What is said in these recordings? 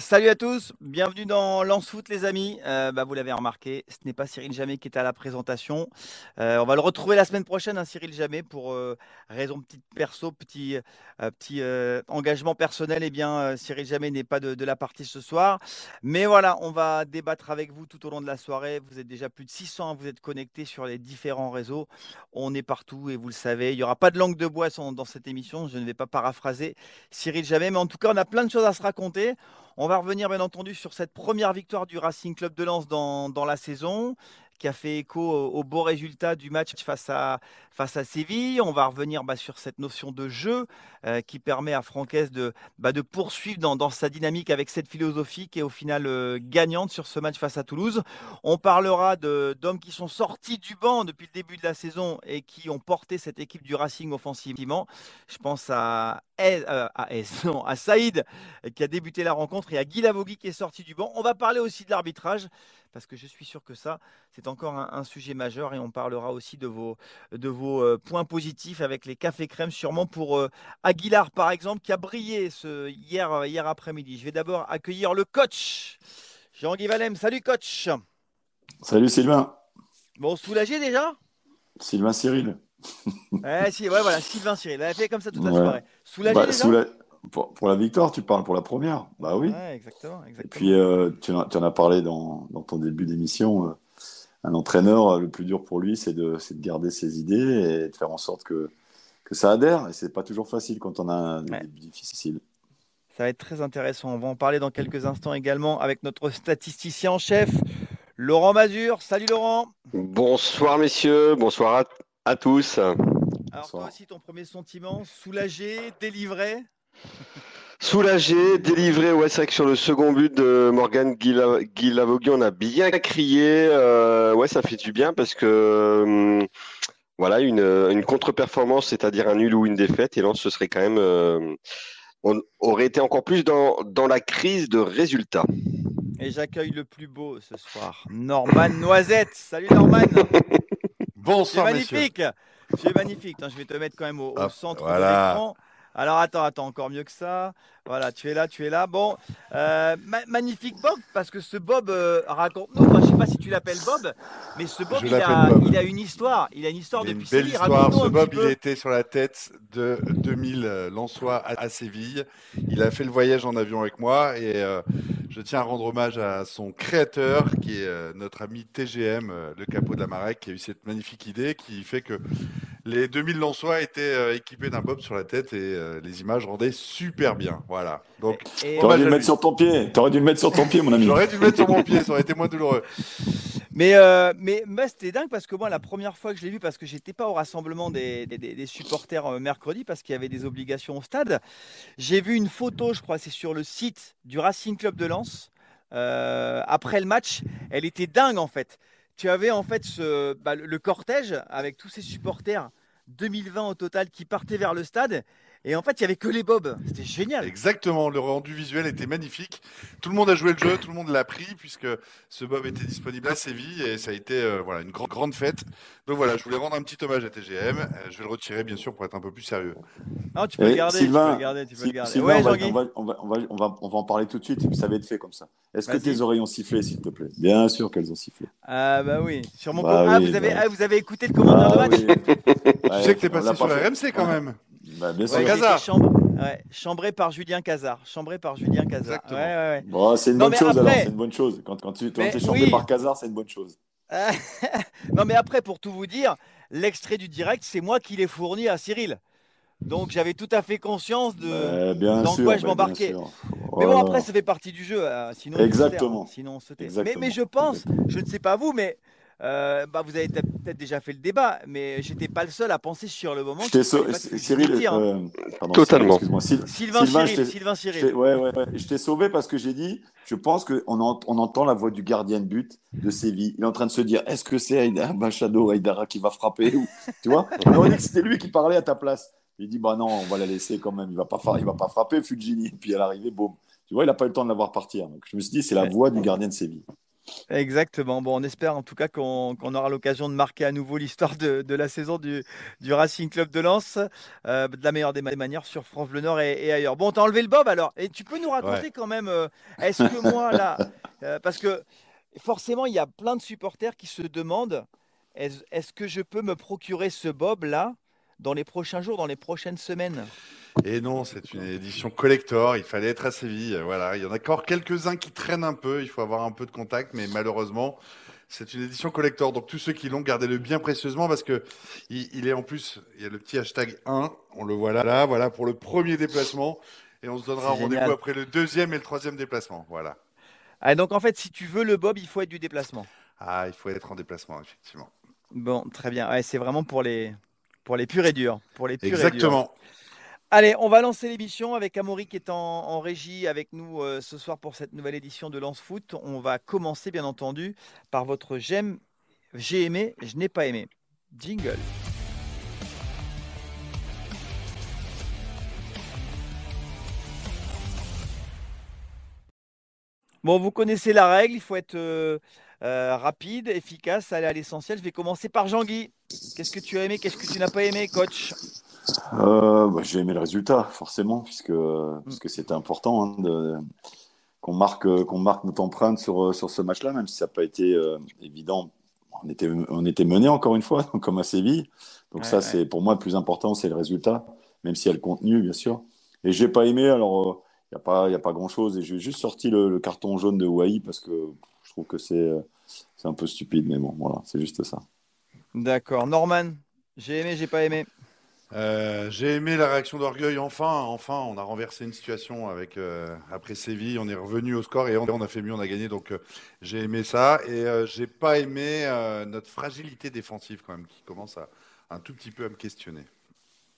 Salut à tous, bienvenue dans Lance Foot les amis. Euh, bah, vous l'avez remarqué, ce n'est pas Cyril Jamais qui est à la présentation. Euh, on va le retrouver la semaine prochaine, hein, Cyril Jamais, pour euh, raison petite perso, petit, petit engagement personnel. Eh bien, Cyril Jamais n'est pas de, la partie ce soir. Mais voilà, on va débattre avec vous tout au long de la soirée. Vous êtes déjà plus de 600, vous êtes connectés sur les différents réseaux. On est partout et vous le savez, il n'y aura pas de langue de bois dans cette émission. Je ne vais pas paraphraser Cyril Jamais, mais en tout cas, on a plein de choses à se raconter. On va revenir bien entendu sur cette première victoire du Racing Club de Lens dans, dans la saison qui a fait écho au, beau résultat du match face à, face à Séville. On va revenir bah, sur cette notion de jeu euh, qui permet à Francaise de, bah, de poursuivre dans, dans, sa dynamique avec cette philosophie qui est au final euh, gagnante sur ce match face à Toulouse. On parlera d'hommes qui sont sortis du banc depuis le début de la saison et qui ont porté cette équipe du Racing offensivement. Je pense à, euh, à, à Saïd qui a débuté la rencontre et à Guy Lavogui qui est sorti du banc. On va parler aussi de l'arbitrage parce que je suis sûr que ça, c'est encore un, sujet majeur et on parlera aussi de vos, de vos euh, points positifs avec les cafés crèmes, sûrement pour euh, Aguilar par exemple, qui a brillé ce, hier, hier après-midi. Je vais d'abord accueillir le coach, Jean-Guy Valem. Salut coach. Salut Sylvain. Bon, soulagé déjà? Sylvain Cyril. ouais, si, ouais, voilà, Sylvain Cyril. Il a fait comme ça toute la soirée. Soulagé bah, déjà? Pour, la victoire, tu parles pour la première Bah oui. exactement, exactement, Et puis, euh, tu, en, as parlé dans, ton début d'émission. Euh, un entraîneur, euh, le plus dur pour lui, c'est de, de, garder ses idées et de faire en sorte que, que ça adhère. Et c'est pas toujours facile quand on a un début difficile. Ça va être très intéressant. On va en parler dans quelques instants également avec notre statisticien en chef, Laurent Mazur. Salut Laurent. Bonsoir messieurs, bonsoir à, tous. Alors toi aussi, ton premier sentiment, soulagé, délivré? Soulagé, délivré, ouais, c'est vrai que sur le second but de Morgan Guilavogui, on a bien crié. Euh, ouais, ça fait du bien parce que hum, voilà, une, contre-performance, c'est-à-dire un nul ou une défaite, et là, ce serait quand même. Euh, on aurait été encore plus dans, dans la crise de résultats. Et j'accueille le plus beau ce soir, Norman Noisette. Salut Norman. Bonsoir, C'est magnifique. C'est magnifique. je vais te mettre quand même au, centre de l'écran. Alors attends, attends, encore mieux que ça. Voilà, tu es là, tu es là. Bon, euh, magnifique Bob, parce que ce Bob euh, raconte-nous. Enfin, je sais pas si tu l'appelles Bob, mais ce Bob, il a, il a, une histoire. Il a une histoire il depuis une belle histoire. Ce Bob, il était sur la tête de 2000 euh, Lensois à, Séville. Il a fait le voyage en avion avec moi et je tiens à rendre hommage à son créateur, qui est notre ami TGM, le capot de la Marek, qui a eu cette magnifique idée qui fait que les 2000 Lensois étaient équipés d'un Bob sur la tête et les images rendaient super bien. Voilà. Donc, aurais dû le mettre sur ton pied. T'aurais dû le mettre sur ton pied, mon ami. J'aurais dû le mettre sur mon pied. Ça aurait été moins douloureux. Mais, euh, mais, c'était dingue parce que moi, la première fois que je l'ai vu, parce que j'étais pas au rassemblement des, des, supporters euh, mercredi parce qu'il y avait des obligations au stade, j'ai vu une photo, je crois, c'est sur le site du Racing Club de Lens. Euh, après le match, elle était dingue en fait. Tu avais en fait ce, bah, le cortège avec tous ces supporters 2020 au total qui partaient vers le stade et en fait, il n'y avait que les bobs. C'était génial. Exactement. Le rendu visuel était magnifique. Tout le monde a joué le jeu, tout le monde l'a pris, puisque ce bob était disponible à Séville et ça a été euh, voilà, une grande, grande fête. Donc voilà, je voulais rendre un petit hommage à TGM. Euh, je vais le retirer, bien sûr, pour être un peu plus sérieux. Non, tu peux, le garder, tu peux le garder. Tu peux le garder. ouais, on, va, on, va, on, va, on, va, on, va, en parler tout de suite. Ça va être fait comme ça. Est-ce que tes oreilles ont sifflé, s'il te plaît? Bien sûr qu'elles ont sifflé. Ah, bah oui. Sur mon bah ah, vous, avez, bah ah, vous avez écouté le commentaire bah de match Tu sais que t'es passé sur la RMC quand même. Bah, bien sûr. Ouais, chambré par Julien Cazard. Chambré par Julien Cazard. Ouais, ouais, bon, c'est une bonne chose alors, c'est une bonne chose. Quand, quand tu es chambré par Cazard, c'est une bonne chose. non, mais après, pour tout vous dire, l'extrait du direct, c'est moi qui l'ai fourni à Cyril. Donc j'avais tout à fait conscience de dans quoi je m'embarquais. Mais bon, après, ça fait partie du jeu. Euh, sinon, Exactement. sinon, mais, mais, je pense, je ne sais pas vous, mais euh, bah, vous avez peut-être déjà fait le débat, mais j'étais pas le seul à penser sur le moment. Cyril, hein. euh, totalement. Sylvain, Cyril, Sylvain Cyril. Ouais, ouais, ouais. Je t'ai sauvé parce que j'ai dit, je pense qu'on on entend la voix du gardien de but de Séville. Il est en train de se dire, est-ce que c'est Machado, Aïdara qui va frapper ou... Tu vois? On dit que c'était lui qui parlait à ta place. Il dit, bah non, on va la laisser quand même. Il va pas, il va pas frapper Fujini. Puis à l'arrivée, boum. Tu vois, il n'a pas eu le temps de la voir partir. Donc je me suis dit, c'est la voix du gardien de Séville. Exactement. Bon, on espère en tout cas qu'on aura l'occasion de marquer à nouveau l'histoire de, la saison du, Racing Club de Lens euh, de la meilleure des manières sur France Bleu Nord et, ailleurs. Bon, t'as enlevé le Bob alors. Et tu peux nous raconter quand même, euh, est-ce que moi là, euh, parce que forcément il y a plein de supporters qui se demandent, est-ce que je peux me procurer ce Bob là dans les prochains jours, dans les prochaines semaines? Et non, c'est une édition collector. Il fallait être à Séville. Voilà, il y en a encore quelques-uns qui traînent un peu. Il faut avoir un peu de contact, mais malheureusement, c'est une édition collector. Donc tous ceux qui l'ont, gardez-le bien précieusement parce que il, est en plus. Il y a le petit hashtag 1. On le voit là, là. Voilà pour le premier déplacement. Et on se donnera rendez-vous après le deuxième et le troisième déplacement. Voilà. Ah, donc en fait, si tu veux le Bob, il faut être du déplacement. Ah, il faut être en déplacement, effectivement. Bon, très bien. Ouais, c'est vraiment pour les pour les purs et durs. Pour les purs Exactement. Allez, on va lancer l'émission avec Amaury qui est en, régie avec nous euh, ce soir pour cette nouvelle édition de Lance Foot. On va commencer bien entendu par votre j'aime, j'ai aimé, je n'ai pas aimé. Jingle. Bon, vous connaissez la règle, il faut être euh, euh, rapide, efficace, aller à l'essentiel. Je vais commencer par Jean-Guy. Qu'est-ce que tu as aimé, qu'est-ce que tu n'as pas aimé, coach? Euh, bah, J'ai aimé le résultat, forcément, puisque, mm. puisque c'était important hein, qu'on marque, qu'on marque notre empreinte sur, sur ce match-là, même si ça n'a pas été euh, évident. On était, on était mené encore une fois, comme à Séville. Donc ça, c'est pour moi le plus important, c'est le résultat, même s'il y a le contenu, bien sûr. Et j'ai pas aimé, alors euh, il n'y a pas, y a pas grand-chose. Et j'ai juste sorti le, carton jaune de Hawaii parce que je trouve que c'est un peu stupide, mais bon, voilà, c'est juste ça. D'accord. Norman, j'ai aimé, j'ai pas aimé? Euh, j'ai aimé la réaction d'orgueil. Enfin, enfin, on a renversé une situation avec euh, après Séville. On est revenu au score et on, a fait mieux, on a gagné. Donc euh, j'ai aimé ça et j'ai pas aimé notre fragilité défensive quand même qui commence à un tout petit peu à me questionner.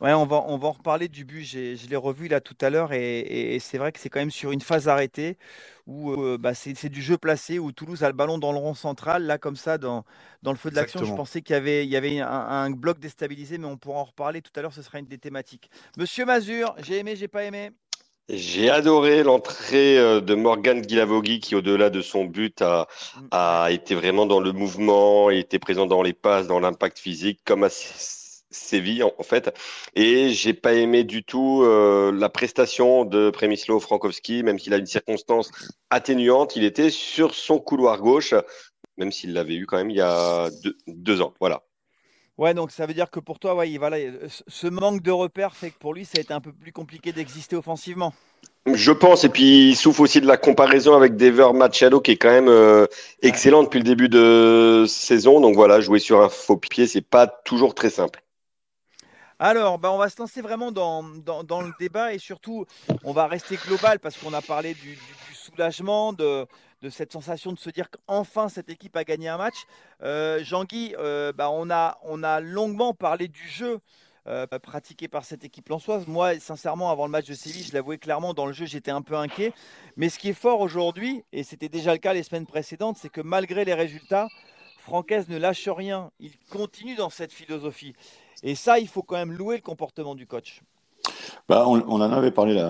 Ouais, on va, on va en reparler du but. je l'ai revu là tout à l'heure et, c'est vrai que c'est quand même sur une phase arrêtée où euh, bah, c'est du jeu placé, où Toulouse a le ballon dans le rond central. Là, comme ça, dans, dans le feu de l'action, je pensais qu'il y avait, il y avait un, bloc déstabilisé, mais on pourra en reparler tout à l'heure. Ce sera une des thématiques. Monsieur Mazur, j'ai aimé, j'ai pas aimé? J'ai adoré l'entrée euh, de Morgan Guilavogui qui, au-delà de son but, a, mm. a été vraiment dans le mouvement, était présent dans les passes, dans l'impact physique, comme à Séville en, fait. Et j'ai pas aimé du tout euh, la prestation de Premislo Frankowski, même s'il a une circonstance atténuante, il était sur son couloir gauche, même s'il l'avait eu quand même il y a deux, ans. Voilà. Ouais, donc ça veut dire que pour toi, ouais, voilà, ce manque de repères fait que pour lui, ça a été un peu plus compliqué d'exister offensivement. Je pense, et puis il souffre aussi de la comparaison avec Dever Machado qui est quand même euh, excellent depuis le début de saison. Donc voilà, jouer sur un faux pied, c'est pas toujours très simple. Alors, bah, on va se lancer vraiment dans, le débat et surtout, on va rester global parce qu'on a parlé du, soulagement, de, cette sensation de se dire qu'enfin cette équipe a gagné un match. Euh, Jean-Guy, euh, bah, on, a, on a longuement parlé du jeu. Euh, pratiqué par cette équipe lançoise. Moi, sincèrement, avant le match de Séville, je l'avouais clairement, dans le jeu, j'étais un peu inquiet. Mais ce qui est fort aujourd'hui, et c'était déjà le cas les semaines précédentes, c'est que malgré les résultats, Francaise ne lâche rien. Il continue dans cette philosophie. Et ça, il faut quand même louer le comportement du coach. Bah, on, en avait parlé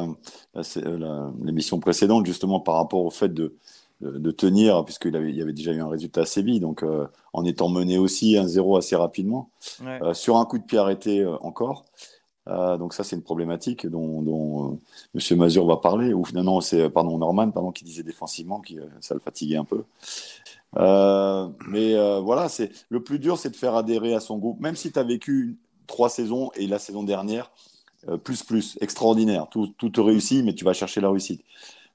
l'émission précédente, justement, par rapport au fait de, de, tenir, puisqu'il y avait déjà eu un résultat à Séville, donc euh, en étant mené aussi 1-0 assez rapidement, euh, sur un coup de pied arrêté euh, encore. donc ça, c'est une problématique dont, dont M. Mazur va parler, ou finalement, c'est pardon, Norman pardon, qui disait défensivement que ça le fatiguait un peu. Euh, mais euh, voilà, c'est le plus dur, c'est de faire adhérer à son groupe, même si tu as vécu trois saisons et la saison dernière, euh, plus, plus, extraordinaire. Tout, tout, te réussit, mais tu vas chercher la réussite.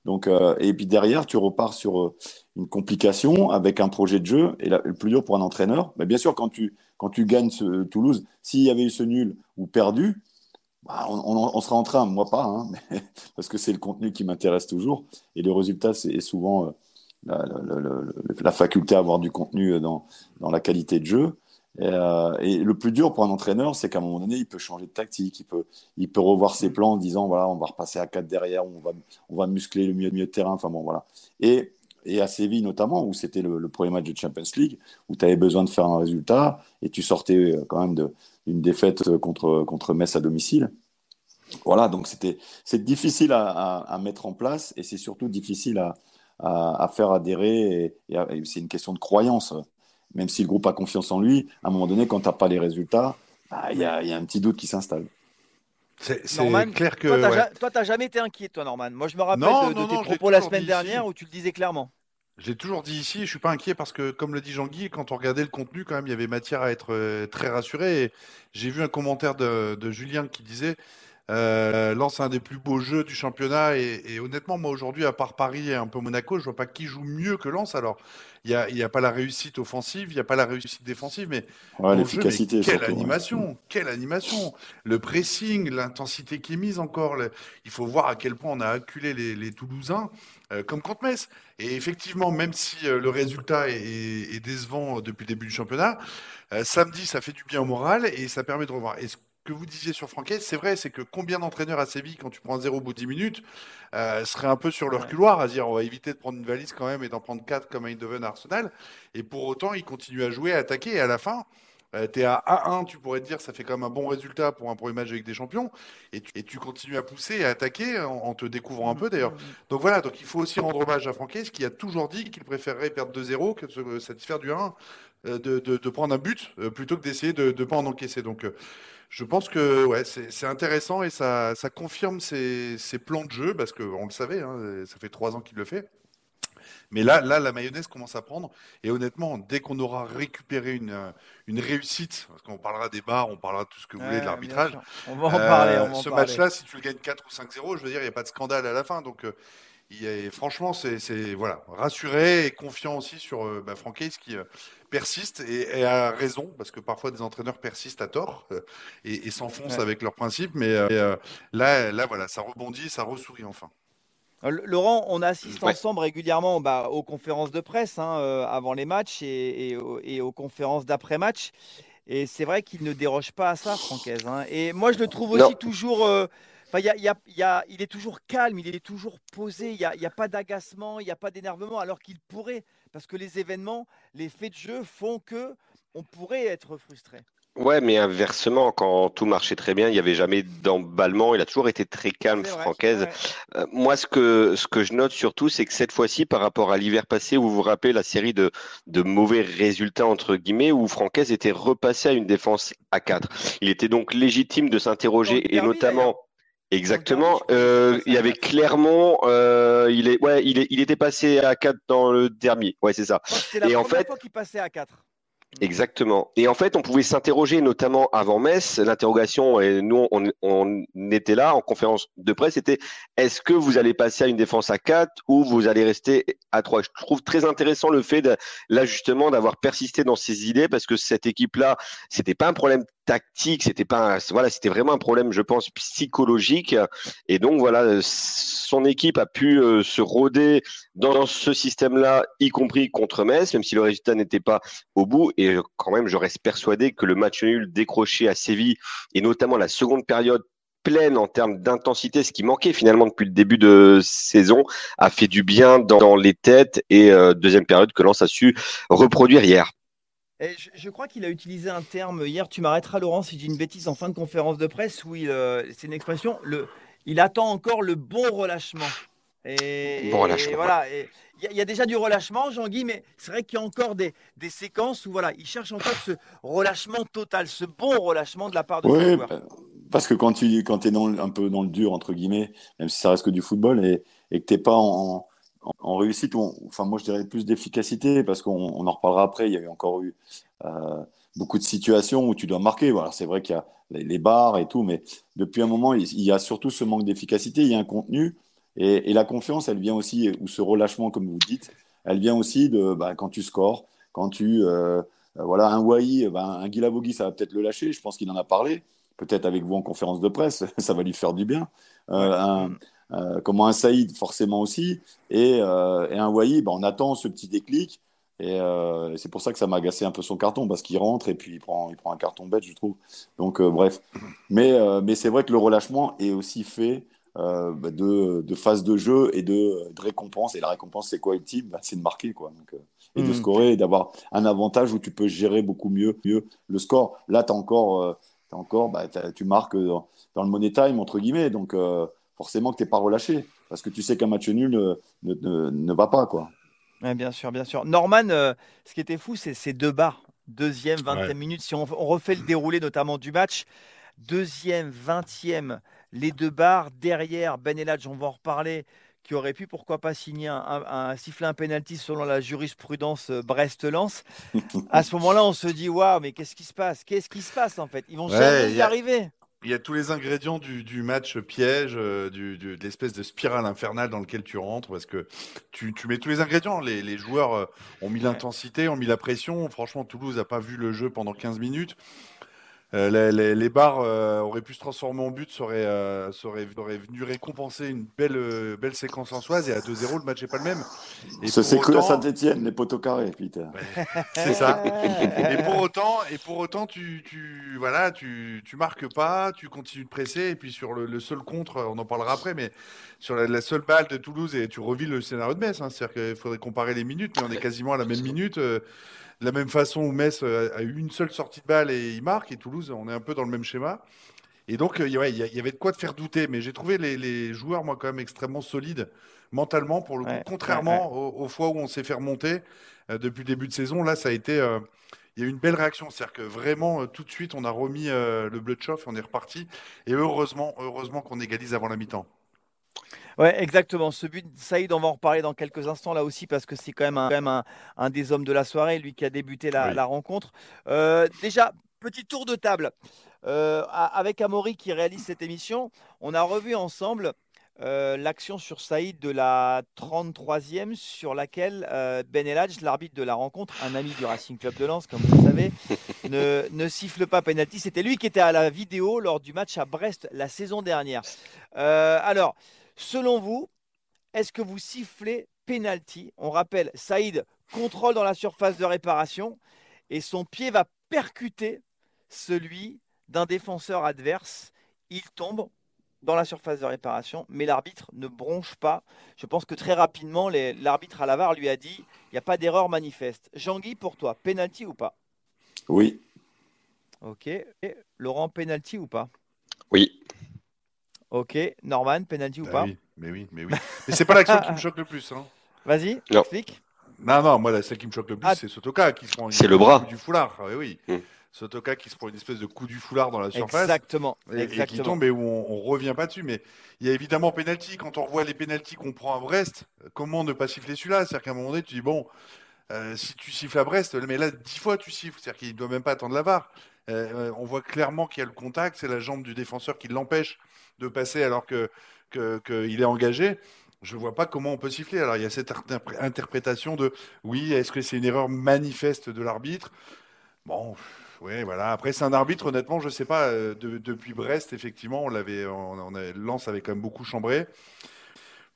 Donc, et puis derrière, tu repars sur une complication avec un projet de jeu. Et le plus dur pour un entraîneur, mais bien sûr, quand tu, quand tu gagnes Toulouse, s'il y avait eu ce nul ou perdu, bah, on, on, sera en train, moi pas, hein, parce que c'est le contenu qui m'intéresse toujours. Et le résultat, c'est souvent la, faculté à avoir du contenu dans, dans la qualité de jeu. Euh, et, le plus dur pour un entraîneur, c'est qu'à un moment donné, il peut changer de tactique, il peut, il peut revoir ses plans en disant voilà, on va repasser à 4 derrière, on va, on va muscler le mieux, mieux de terrain. Enfin bon, voilà. Et, et à Séville notamment, où c'était le, premier match de Champions League, où tu avais besoin de faire un résultat et tu sortais euh, quand même d'une défaite contre, contre Metz à domicile. Voilà, donc c'était difficile à, à, mettre en place et c'est surtout difficile à, à, faire adhérer. Et, c'est une question de croyance. Même si le groupe a confiance en lui, à un moment donné, quand tu n'as pas les résultats, bah, il y, a, un petit doute qui s'installe. C'est clair que. Toi, tu n'as jamais été inquiet, toi, Norman. Moi, je me rappelle de, tes propos la semaine dernière où tu le disais clairement. J'ai toujours dit ici, je ne suis pas inquiet parce que, comme le dit Jean-Guy, quand on regardait le contenu, quand même, il y avait matière à être euh, très rassuré. J'ai vu un commentaire de, de Julien qui disait euh, lance un des plus beaux jeux du championnat et, honnêtement, moi aujourd'hui, à part Paris et un peu Monaco, je vois pas qui joue mieux que Lens. Alors, il n'y a, y a, pas la réussite offensive, il n'y a pas la réussite défensive, mais l'efficacité. Quelle animation, quelle animation Le pressing, l'intensité qui est mise encore. il faut voir à quel point on a acculé les, Toulousains. Euh, comme contre Metz. Et effectivement, même si euh, le résultat est, décevant depuis le début du championnat, samedi, ça fait du bien au moral et ça permet de revoir que vous disiez sur Franquet, c'est vrai, c'est que combien d'entraîneurs à Séville, quand tu prends 0 au bout de 10 minutes, euh, seraient un peu sur leur couloir à dire on va éviter de prendre une valise quand même et d'en prendre 4 comme à Eindhoven à Arsenal. Et pour autant, ils continuent à jouer, à attaquer. Et à la fin, euh, tu es à 1-1, tu pourrais te dire ça fait quand même un bon résultat pour un premier match avec des champions. Et tu, continues à pousser et à attaquer en, te découvrant un peu d'ailleurs. Donc voilà, donc il faut aussi rendre hommage à Franquet, qui a toujours dit qu'il préférerait perdre 2-0 que de se satisfaire du 1. Euh, de, de, prendre un but plutôt que d'essayer de ne pas en encaisser. Donc, je pense que ouais, c'est intéressant et ça, ça confirme ses, ses, plans de jeu parce qu'on le savait, hein, ça fait trois ans qu'il le fait. Mais là, là, la mayonnaise commence à prendre. Et honnêtement, dès qu'on aura récupéré une, une réussite, parce qu'on parlera des bars, on parlera de tout ce que vous voulez de l'arbitrage. On va en parler. Euh, ce match-là, si tu le gagnes 4 ou 5-0, je veux dire, il n'y a pas de scandale à la fin. Donc, euh, franchement, c'est voilà, rassuré et confiant aussi sur euh, bah, qui persiste et, a raison, parce que parfois des entraîneurs persistent à tort euh, et, s'enfoncent avec leurs principes, mais euh, euh, là, là, voilà, ça rebondit, ça ressourit enfin. Laurent, on assiste ensemble régulièrement bah, aux conférences de presse hein, avant les matchs et, aux conférences d'après-match. Et c'est vrai qu'il ne déroge pas à ça, Francaise. Hein. Et moi, je le trouve aussi toujours. Il, il, est toujours calme, il est toujours posé, il n'y a, pas d'agacement, il n'y a pas d'énervement, alors qu'il pourrait parce que les événements, les faits de jeu font que on pourrait être frustré. Ouais, mais inversement, quand tout marchait très bien, il n'y avait jamais d'emballement. Il a toujours été très calme, Francaise. Euh, moi, ce que, ce que je note surtout, c'est que cette fois-ci, par rapport à l'hiver passé, vous vous rappelez la série de, de mauvais résultats, entre guillemets, où Francaise était repassé à une défense à 4. Il était donc légitime de s'interroger, et notamment Exactement. Euh, il y avait Clermont. Euh, il est, ouais, il, est, il était passé à 4 dans le dernier. Ouais, c'est ça. C'est la et première en fait, fois qu'il passait à 4. Exactement. Et en fait, on pouvait s'interroger, notamment avant Metz. L'interrogation, et nous, on, on, était là en conférence de presse, c'était est-ce que vous allez passer à une défense à 4 ou vous allez rester à 3 Je trouve très intéressant le fait, de, là, justement, d'avoir persisté dans ces idées parce que cette équipe-là, c'était pas un problème tactique, c'était pas voilà, c'était vraiment un problème, je pense, psychologique. Et donc voilà, son équipe a pu euh, se roder dans ce système-là, y compris contre Metz, même si le résultat n'était pas au bout. Et quand même, je reste persuadé que le match nul décroché à Séville et notamment la seconde période pleine en termes d'intensité, ce qui manquait finalement depuis le début de saison, a fait du bien dans, les têtes et euh, deuxième période que Lens a su reproduire hier je, crois qu'il a utilisé un terme hier, tu m'arrêteras Laurent si j'ai une bêtise en fin de conférence de presse, où euh, c'est une expression, le, il attend encore le bon relâchement. Et, bon relâchement. voilà, il y, a déjà du relâchement, Jean-Guy, mais c'est vrai qu'il y a encore des, des, séquences où voilà, il cherche encore ce relâchement total, ce bon relâchement de la part de oui, bah, Parce que quand tu quand es un peu dans le dur, entre guillemets, même si ça reste que du football, et, et que tu n'es pas en en réussite, enfin moi je dirais plus d'efficacité parce qu'on en reparlera après. Il y a eu encore eu euh, beaucoup de situations où tu dois marquer. Voilà, c'est vrai qu'il y a les, barres et tout, mais depuis un moment, il, y a surtout ce manque d'efficacité. Il y a un contenu et, la confiance, elle vient aussi, ou ce relâchement comme vous dites, elle vient aussi de bah, quand tu scores, quand tu euh, voilà un Wai, bah, un Guilavogui, ça va peut-être le lâcher. Je pense qu'il en a parlé, peut-être avec vous en conférence de presse, ça va lui faire du bien. Euh, un, euh, comment un Saïd forcément aussi, et, euh, un Wai, ben, on attend ce petit déclic, et euh, c'est pour ça que ça m'a agacé un peu son carton, parce qu'il rentre et puis il prend, il prend un carton bête, je trouve. Donc bref, mais, mais c'est vrai que le relâchement est aussi fait bah, de, de, phase de jeu et de, de récompense, et la récompense c'est quoi ultime? Bah, C'est de marquer, quoi. Donc, et de mm. scorer, et d'avoir un avantage où tu peux gérer beaucoup mieux, mieux le score. Là, tu encore, as encore bah, tu marques dans, dans, le money time, entre guillemets, donc forcément que tu n'es pas relâché. parce que tu sais qu'un match nul ne, ne, ne, va pas. quoi. bien sûr, bien sûr. Norman, ce qui était fou, c'est ces deux barres. Deuxième, 20e minute. Si on, refait le déroulé notamment du match, deuxième, 20e, les deux barres. Derrière, Ben Eladj, on va en reparler, qui aurait pu, pourquoi pas, signer un, un, siffler un penalty selon la jurisprudence Brest-Lens. à ce moment-là, on se dit, waouh, mais qu'est-ce qui se passe? Qu'est-ce qui se passe en fait? Ils vont jamais y, arriver. Il y a tous les ingrédients du, match piège, euh, du, de l'espèce de spirale infernale dans lequel tu rentres, parce que tu, mets tous les ingrédients. Les, joueurs euh, ont mis l'intensité, ont mis la pression. Franchement, Toulouse n'a pas vu le jeu pendant 15 minutes. Euh, les, les, barres euh, auraient pu se transformer en but, ça aurait, euh, venu récompenser une belle, belle séquence en soi. Et à 2-0, le match n'est pas le même. c'est que à Saint-Etienne, les poteaux carrés, putain. c'est ça. et pour autant, et pour autant tu, tu, voilà, tu, tu marques pas, tu continues de presser. Et puis sur le, seul contre, on en parlera après, mais sur la, seule balle de Toulouse, et tu revis le scénario de Metz. Hein. C'est-à-dire qu'il faudrait comparer les minutes, mais on est quasiment à la même minute de la même façon où Metz euh, a eu une seule sortie de balle et il marque, et Toulouse, on est un peu dans le même schéma. Et donc, euh, il y avait de quoi te faire douter, mais j'ai trouvé les, joueurs, moi, quand même extrêmement solides mentalement, pour le coup, contrairement Aux, fois où on s'est fait remonter euh, depuis le début de saison. Là, ça a été. il y a eu une belle réaction, c'est-à-dire que vraiment, tout de suite, on a remis le bleu de chauffe on est reparti. Et heureusement, heureusement qu'on égalise avant la mi-temps. Ouais, exactement. Ce but, Saïd, on va en reparler dans quelques instants là aussi parce que c'est quand même, un, quand même un, des hommes de la soirée, lui qui a débuté la, rencontre. Euh, déjà, petit tour de table. Euh, avec Amaury qui réalise cette émission, on a revu ensemble euh, l'action sur Saïd de la 33e sur laquelle Ben Eladj, l'arbitre de la rencontre, un ami du Racing Club de Lens, comme vous le savez, ne, ne siffle pas penalty. C'était lui qui était à la vidéo lors du match à Brest la saison dernière. alors, Selon vous, est-ce que vous sifflez penalty? On rappelle, Saïd contrôle dans la surface de réparation et son pied va percuter celui d'un défenseur adverse. Il tombe dans la surface de réparation, mais l'arbitre ne bronche pas. Je pense que très rapidement, l'arbitre à la lui a dit il n'y a pas d'erreur manifeste. Jean-Guy, pour toi, penalty ou pas? Oui. Ok. Laurent, penalty ou pas? Ok, Norman, penalty ou bah pas oui, Mais oui, mais oui. Mais c'est pas l'action qui me choque le plus. Hein. Vas-y, explique. Non, non, moi, celle qui me choque le plus, ah. c'est Sotoka qui se prend une le bras. coup du foulard. Ah oui, oui. Hmm. Sotoka qui se prend une espèce de coup du foulard dans la surface. Exactement. Et, qui tombe et où on, ne revient pas dessus. Mais il y a évidemment penalty. Quand on revoit les penalties qu'on prend à Brest, comment ne pas siffler celui-là? C'est-à-dire qu'à un moment donné, tu dis, bon, euh, si tu siffles à Brest, mais là, dix fois tu siffles. C'est-à-dire qu'il ne doit même pas attendre la barre. Euh, euh, on voit clairement qu'il y a le contact. C'est la jambe du défenseur qui l'empêche de passer alors que qu'il est engagé, je ne vois pas comment on peut siffler. Alors il y a cette interprétation de oui, est-ce que c'est une erreur manifeste de l'arbitre? Bon, oui, voilà. Après, c'est un arbitre, honnêtement, je ne sais pas. Euh, depuis Brest, effectivement, on l'avait, on, Lens avait quand même beaucoup chambré.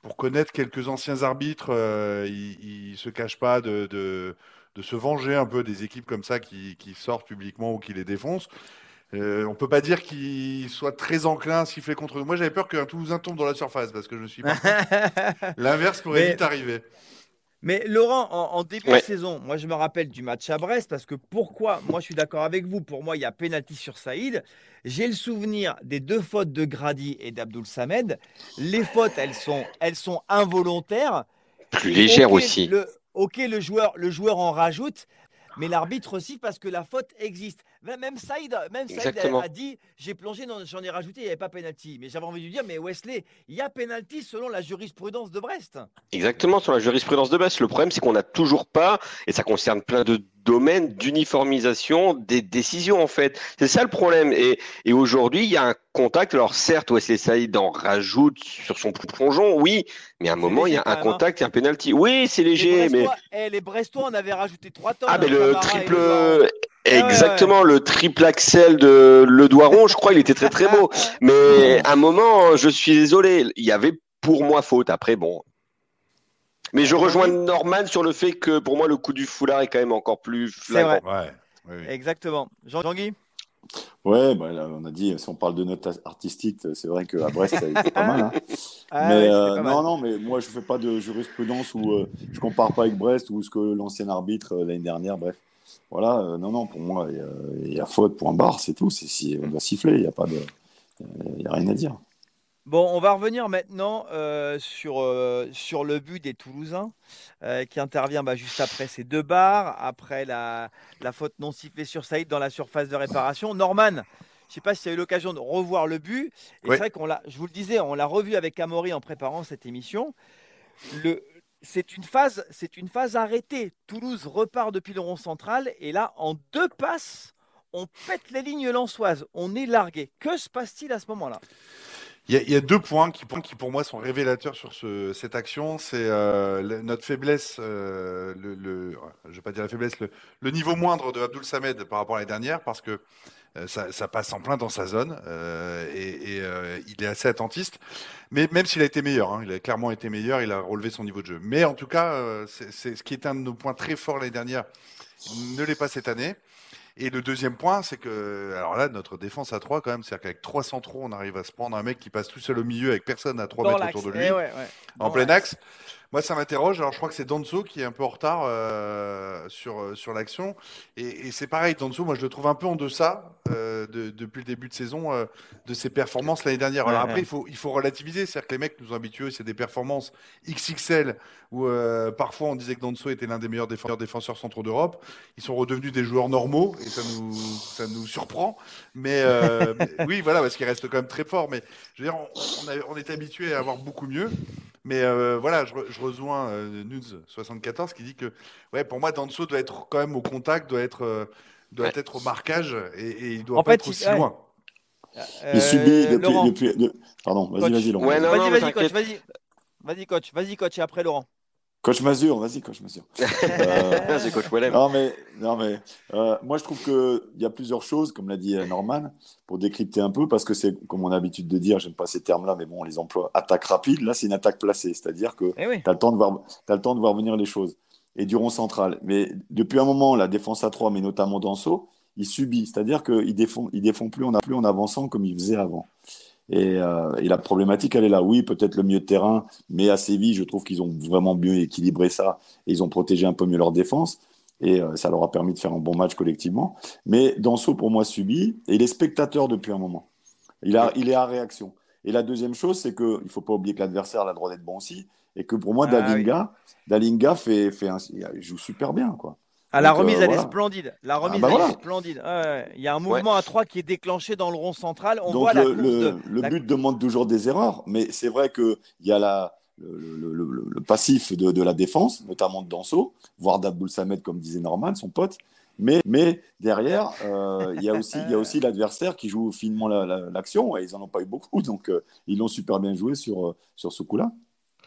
Pour connaître quelques anciens arbitres, euh, ils ne se cachent pas de, de, se venger un peu des équipes comme ça qui, qui sortent publiquement ou qui les défoncent. Euh, on peut pas dire qu'il soit très enclin à siffler contre nous. Moi, j'avais peur qu'un Toulousain tombe dans la surface parce que je suis pas. L'inverse pourrait vite arriver. Mais Laurent, en, début de saison, moi je me rappelle du match à Brest parce que pourquoi Moi je suis d'accord avec vous. Pour moi, il y a pénalty sur Saïd. J'ai le souvenir des deux fautes de Grady et d'Abdoul Samed. Les fautes, elles sont, elles sont involontaires. Plus légères aussi. Le, ok, le joueur, le joueur en rajoute, mais l'arbitre aussi parce que la faute existe. Même Saïd, même a, dit j'ai plongé, j'en ai rajouté, il n'y avait pas pénalty. Mais j'avais envie de lui dire mais Wesley, il y a pénalty selon la jurisprudence de Brest. Exactement, sur la jurisprudence de Brest. Le problème, c'est qu'on n'a toujours pas, et ça concerne plein de domaines d'uniformisation des décisions en fait. C'est ça le problème. Et, et aujourd'hui, il y a un contact. Alors certes, Wesley Saïd en rajoute sur son plongeon, oui, mais à un moment, il y a un hein. contact et un penalty. Oui, c'est léger, mais eh, les Brestois en avaient rajouté trois tonnes. Ah, mais le triple, Exactement, le triple axel de Le Doiron, je crois, il était très très beau. Mais à un moment, je suis désolé, il y avait pour moi faute. Après, bon. Mais je rejoins Norman sur le fait que pour moi, le coup du foulard est quand même encore plus flagrant. Ouais, Exactement. Jean-Guy Ouais, bah, on a dit, si on parle de notes artistiques, c'est vrai qu'à Brest, ça a été pas mal. Hein. Ah mais euh, non, non, mais moi, je ne fais pas de jurisprudence où euh, je ne compare pas avec Brest ou ce que l'ancien arbitre euh, l'année dernière, bref. Voilà, euh, non, non, pour moi, il y, a faute, point barre, c'est tout. Si on doit siffler, il n'y a pas de, il a rien à dire. Bon, on va revenir maintenant euh, sur, euh, sur le but des Toulousains euh, qui intervient bah, juste après ces deux barres, après la, la faute non sifflée sur Saïd dans la surface de réparation. Norman, je ne sais pas si tu as eu l'occasion de revoir le but. Et Oui. c'est vrai qu'on l'a, je vous le disais, on l'a revu avec Amaury en préparant cette émission. Le, c'est une phase, c'est une phase arrêtée. Toulouse repart depuis le rond central et là, en deux passes, on pète les lignes lensoises. On est largué. Que se passe-t-il à ce moment-là? Il y, a, deux points qui, pour moi, sont révélateurs sur ce- cette action. C'est euh, notre faiblesse, euh, le, le- je vais pas dire la faiblesse, le, niveau moindre de Abdul Samed par rapport à l'année dernière, parce que euh, ça, passe en plein dans sa zone euh, et, il est assez attentiste. Mais même s'il a été meilleur, hein, il a clairement été meilleur, il a relevé son niveau de jeu. Mais en tout cas, ce qui était un de nos points très forts l'année dernière, ne l'est pas cette année. Et le deuxième point, c'est que, alors là, notre défense à 3, quand même, c'est-à-dire qu'avec 300 trop, on arrive à se prendre un mec qui passe tout seul au milieu avec personne à 3 Dans mètres autour de lui, Eh ouais, ouais. en plein axe. Moi, ça m'interroge. Alors, je crois que c'est Danso qui est un peu en retard euh, sur, euh, sur l'action. Et, et c'est pareil, Danso, moi, je le trouve un peu en deçà euh, de- depuis le début de saison euh, de ses performances l'année dernière. Alors, Ouais, après, ouais. il faut, il faut relativiser. C'est-à-dire que les mecs nous ont habitués, c'est des performances XXL où parfois on disait que Danso était l'un des meilleurs défenseurs, défenseurs centraux d'Europe. Ils sont redevenus des joueurs normaux et ça nous, ça nous surprend. Mais, mais oui, voilà, parce qu'ils restent quand même très forts. Mais je veux dire, on, on, a- on est habitué à avoir beaucoup mieux. Mais euh, voilà, je, re- je rejoins euh, Nudes74 qui dit que, ouais, pour moi, Danso doit être quand même au contact, doit être, euh, doit Ouais. être au marquage et, et il doit En pas fait, être il- aussi ouais. loin. Euh, Il subit depuis. Depuis de- Pardon, vas-y, Coach. vas-y, Laurent. Ouais, non, vas-y, coach, vas-y. Vas-y, coach, vas-y, coach, et après Laurent. Coach Mazur, vas-y, coach Mazur. Euh, c'est coach Wellem. Non, mais, non, mais euh, moi, je trouve qu'il y a plusieurs choses, comme l'a dit euh, Norman, pour décrypter un peu, parce que c'est, comme on a l'habitude de dire, j'aime pas ces termes-là, mais bon, on les emploie, attaque rapide. Là, c'est une attaque placée, c'est-à-dire que Eh oui. tu as le temps de voir, t'as le temps de voir venir les choses. Et du rond central. Mais depuis un moment, la défense à 3, mais notamment Danso, il subit. C'est-à-dire qu'il ne défend, il défend plus, en a plus en avançant comme il faisait avant. Et, euh, et la problématique, elle est là. Oui, peut-être le milieu de terrain, mais à Séville, je trouve qu'ils ont vraiment mieux équilibré ça. Et ils ont protégé un peu mieux leur défense. Et euh, ça leur a permis de faire un bon match collectivement. Mais Danso, pour moi, subit. Et il est spectateur depuis un moment. Il, a, il est à réaction. Et la deuxième chose, c'est qu'il ne faut pas oublier que l'adversaire a le droit d'être bon aussi. Et que pour moi, Ah Dalinga, Dalinga fait, fait un- il joue super bien. Quoi. Ah, la Donc, remise, euh, elle est splendide. La remise, bah elle voilà. est splendide. Ouais. Il y a un mouvement à 3 qui est déclenché dans le rond central. On Donc voit le, course le- de. le la- but demande toujours des erreurs, mais c'est vrai qu'il y a la, le, le- le- le passif de, de la défense, notamment de Danso, voire d'Abdoul Samed, comme disait Norman, son pote. Mais, mais derrière, euh, il y a aussi, l'adversaire qui joue finement la- la- l'action, et ils n'en ont pas eu beaucoup, donc euh, ils l'ont super bien joué sur, euh, sur ce coup-là.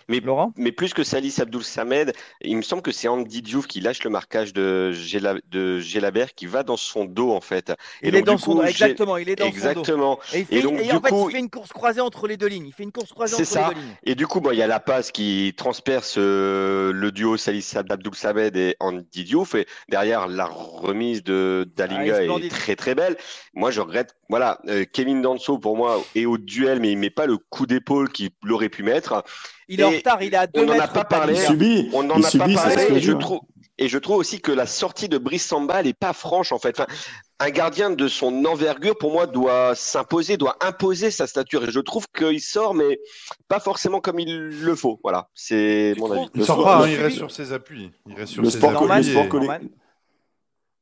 Mais, Laurent? mais plus que Salis Abdoul Samed, il me semble que c'est Andy Diouf qui lâche le marquage de, Gela- de Gelabert qui va dans son dos en fait. Et Il donc, est dans son coup, dos. Exactement, il est dans son dos. Exactement. Et, il fait, Et donc, et en fait, coup- il fait une course croisée entre les deux lignes. Il fait une course croisée entre ça. les deux lignes. Et du coup, bon, il y a la passe qui transperce euh, le duo Salis Abdoul Samed et Andy Diouf. Et derrière, la remise de Ah, Dalinga est très très belle. Moi, je regrette. Voilà, euh, Kevin Danso pour moi est au duel, mais il met pas le coup d'épaule qu'il aurait pu mettre. Il est en Et retard, il est à 2 on n'en a mètres. pas de parlé. Subit, On n'en a subit, pas parlé et je trouve et je trouve aussi que la sortie de Brice Samba elle est pas franche en fait. Enfin, un gardien de son envergure pour moi doit s'imposer, doit imposer sa stature et je trouve qu'il sort mais pas forcément comme il le faut. Voilà, c'est mon avis. Il sort pas, hein, il reste sur ses appuis. Il reste sur Le ses sport, appuis. Le sport et-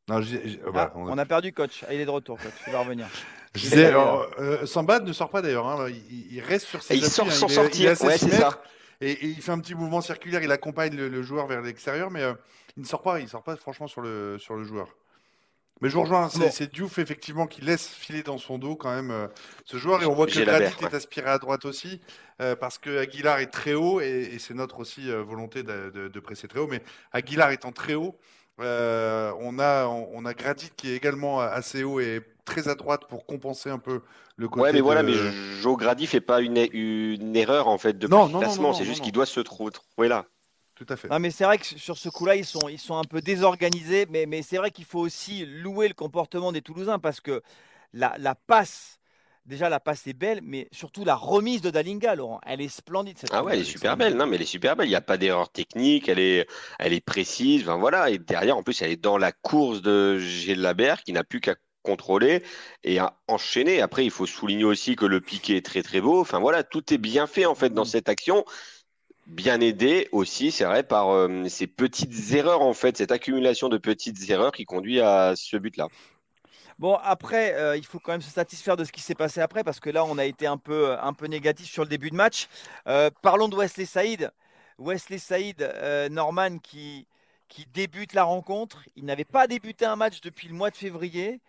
Non, ah bah, on a- on a perdu coach. Ah, il est de retour, coach. Il va revenir. Je disais, alors, euh, Samba ne sort pas d'ailleurs. hein, il, il reste sur ses Et il appuis, sort hein, sans il sortir, il est à 16 ouais, c'est mètres, ça. Et, et il fait un petit mouvement circulaire. Il accompagne le, le joueur vers l'extérieur, mais euh, il ne sort pas. Il sort pas franchement sur le sur le joueur. Mais je vous rejoins. C'est Bon. c'est Diouf effectivement qui laisse filer dans son dos quand même euh, ce joueur. Et on voit que Gradit est aspiré à droite aussi euh, parce que Aguilar est très haut et, et c'est notre aussi euh, volonté de, de- de presser très haut. Mais Aguilar étant très haut, euh, on a on, on a Gradit qui est également assez haut et très à droite pour compenser un peu le côté. Ouais, mais voilà, mais Joe Grady fait pas une, une erreur en fait de Non, non, non, placement, non, c'est juste qu'il doit se trou- trouver là. Tout à fait. Non, mais c'est vrai que sur ce coup-là, ils sont, ils sont un peu désorganisés. Mais, mais c'est vrai qu'il faut aussi louer le comportement des Toulousains parce que la, la passe, déjà la passe est belle, mais surtout la remise de Dalinga, Laurent, elle est splendide. Cette Ah ouais, elle est super belle. Non, mais elle est super belle. Il n'y a pas d'erreur technique. Elle est, elle est précise. Enfin, voilà. Et derrière, en plus, elle est dans la course de Gelabert qui n'a plus qu'à contrôler et à enchaîner. Après, il faut souligner aussi que le piqué est très très beau. Enfin voilà, tout est bien fait en fait dans cette action bien aidé aussi, c'est vrai, par euh, ces petites erreurs, en fait, cette accumulation de petites erreurs qui conduit à ce but-là. Bon, après, euh, il faut quand même se satisfaire de ce qui s'est passé après, parce que là, on a été un peu, peu négatif sur le début de match. Euh, parlons de Wesley Saïd. Wesley Saïd, Norman, qui, débute la rencontre. Il n'avait pas débuté un match depuis le mois de février.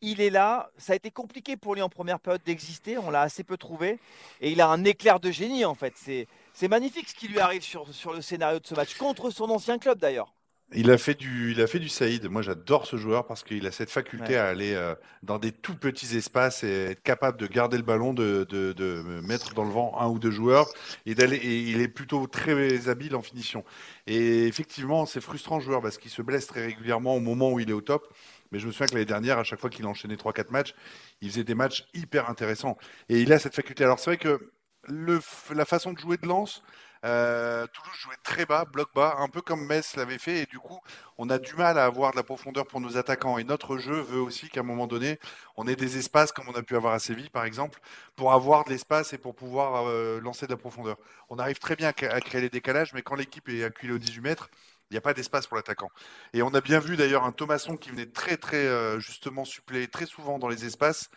Il est là. Ça a été compliqué pour lui en première période d'exister. On l'a assez peu trouvé. Et il a un éclair de génie, en fait. C'est magnifique ce qui lui arrive sur le scénario de ce match, contre son ancien club d'ailleurs. Il a fait du, il a fait du Saïd. Moi, j'adore ce joueur parce qu'il a cette faculté à aller euh, dans des tout petits espaces et être capable de garder le ballon, de, de, de mettre dans le vent un ou deux joueurs et d'aller. Et il est plutôt très habile en finition. Et effectivement, c'est frustrant ce joueur parce qu'il se blesse très régulièrement au moment où il est au top. Mais je me souviens que l'année dernière, à chaque fois qu'il enchaînait 3-4 matchs, il faisait des matchs hyper intéressants. Et il a cette faculté. Alors c'est vrai que la façon de jouer de lance, euh, Toulouse jouait très bas, bloc bas, un peu comme Metz l'avait fait, et du coup, on a du mal à avoir de la profondeur pour nos attaquants. Et notre jeu veut aussi qu'à un moment donné, on ait des espaces comme on a pu avoir à Séville, par exemple, pour avoir de l'espace et pour pouvoir euh, lancer de la profondeur. On arrive très bien à, créer les décalages, mais quand l'équipe est acculée au 18 mètres, il n'y a pas d'espace pour l'attaquant. Et on a bien vu d'ailleurs un Thomasson qui venait très très euh, justement suppléer très souvent dans les espaces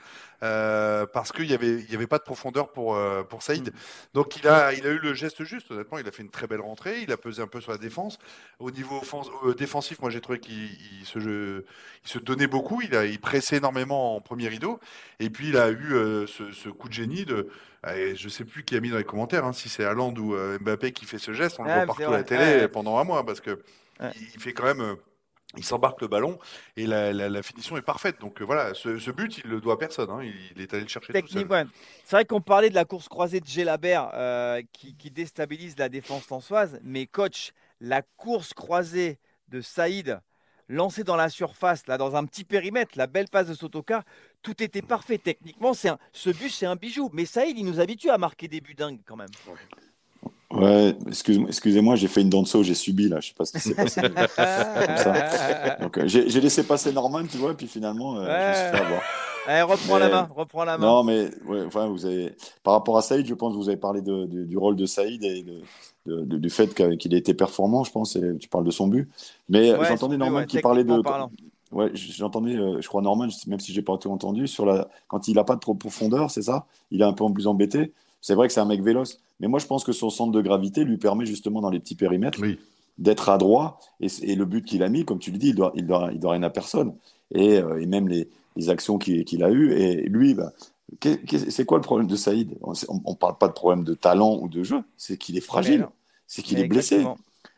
euh, parce qu'il n'y avait, il y avait pas de profondeur pour, euh, pour Saïd. Mm. Donc il a, il a eu le geste juste, honnêtement, il a fait une très belle rentrée, il a pesé un peu sur la défense. Au niveau défensif, moi j'ai trouvé qu'il se, il se donnait beaucoup, il, a, il pressait énormément en premier rideau, et puis il a eu ce, ce, coup de génie de... je ne sais plus qui a mis dans les commentaires, hein, si c'est Haaland ou Mbappé qui fait ce geste, on le voit partout à la télé pendant un mois, parce que il fait quand même. Il s'embarque le ballon et la, finition est parfaite. Donc euh, voilà, ce, but, il le doit à personne. Hein. Il, est allé le chercher tout seul. C'est vrai qu'on parlait de la course croisée de Gélabert euh, qui, déstabilise la défense lançoise. Mais coach, la course croisée de Saïd lancée dans la surface, là, dans un petit périmètre, la belle passe de Sotoka, tout était parfait. Techniquement, un, ce but, c'est un bijou. Mais Saïd, il nous habitue à marquer des buts dingues quand même. Ouais, excusez-moi, j'ai fait une danse, j'ai subi là, je sais pas ce qui s'est passé. Donc euh, j'ai laissé passer Norman, tu vois, et puis finalement, euh, je me suis fait avoir. Allez, reprends la main, reprends la main. Non, mais enfin, vous avez, par rapport à Saïd, je pense que vous avez parlé de, du rôle de Saïd et du fait qu'il a été performant, je pense, et tu parles de son but. Mais j'entendais Norman qui parlait de. Ouais, j'entendais, euh, je crois Norman, même si j'ai pas tout entendu, sur la quand il a pas de profondeur, c'est ça? Il est un peu en plus embêté. C'est vrai que c'est un mec véloce, mais moi je pense que son centre de gravité lui permet justement dans les petits périmètres d'être adroit. Et, et, le but qu'il a mis, comme tu le dis, il doit, il doit, il doit rien à personne. Et, euh, et même les, les actions qu'il a eues. Et lui, bah, c'est quoi le problème de Saïd? On ne parle pas de problème de talent ou de jeu, c'est qu'il est fragile, c'est qu'il est blessé.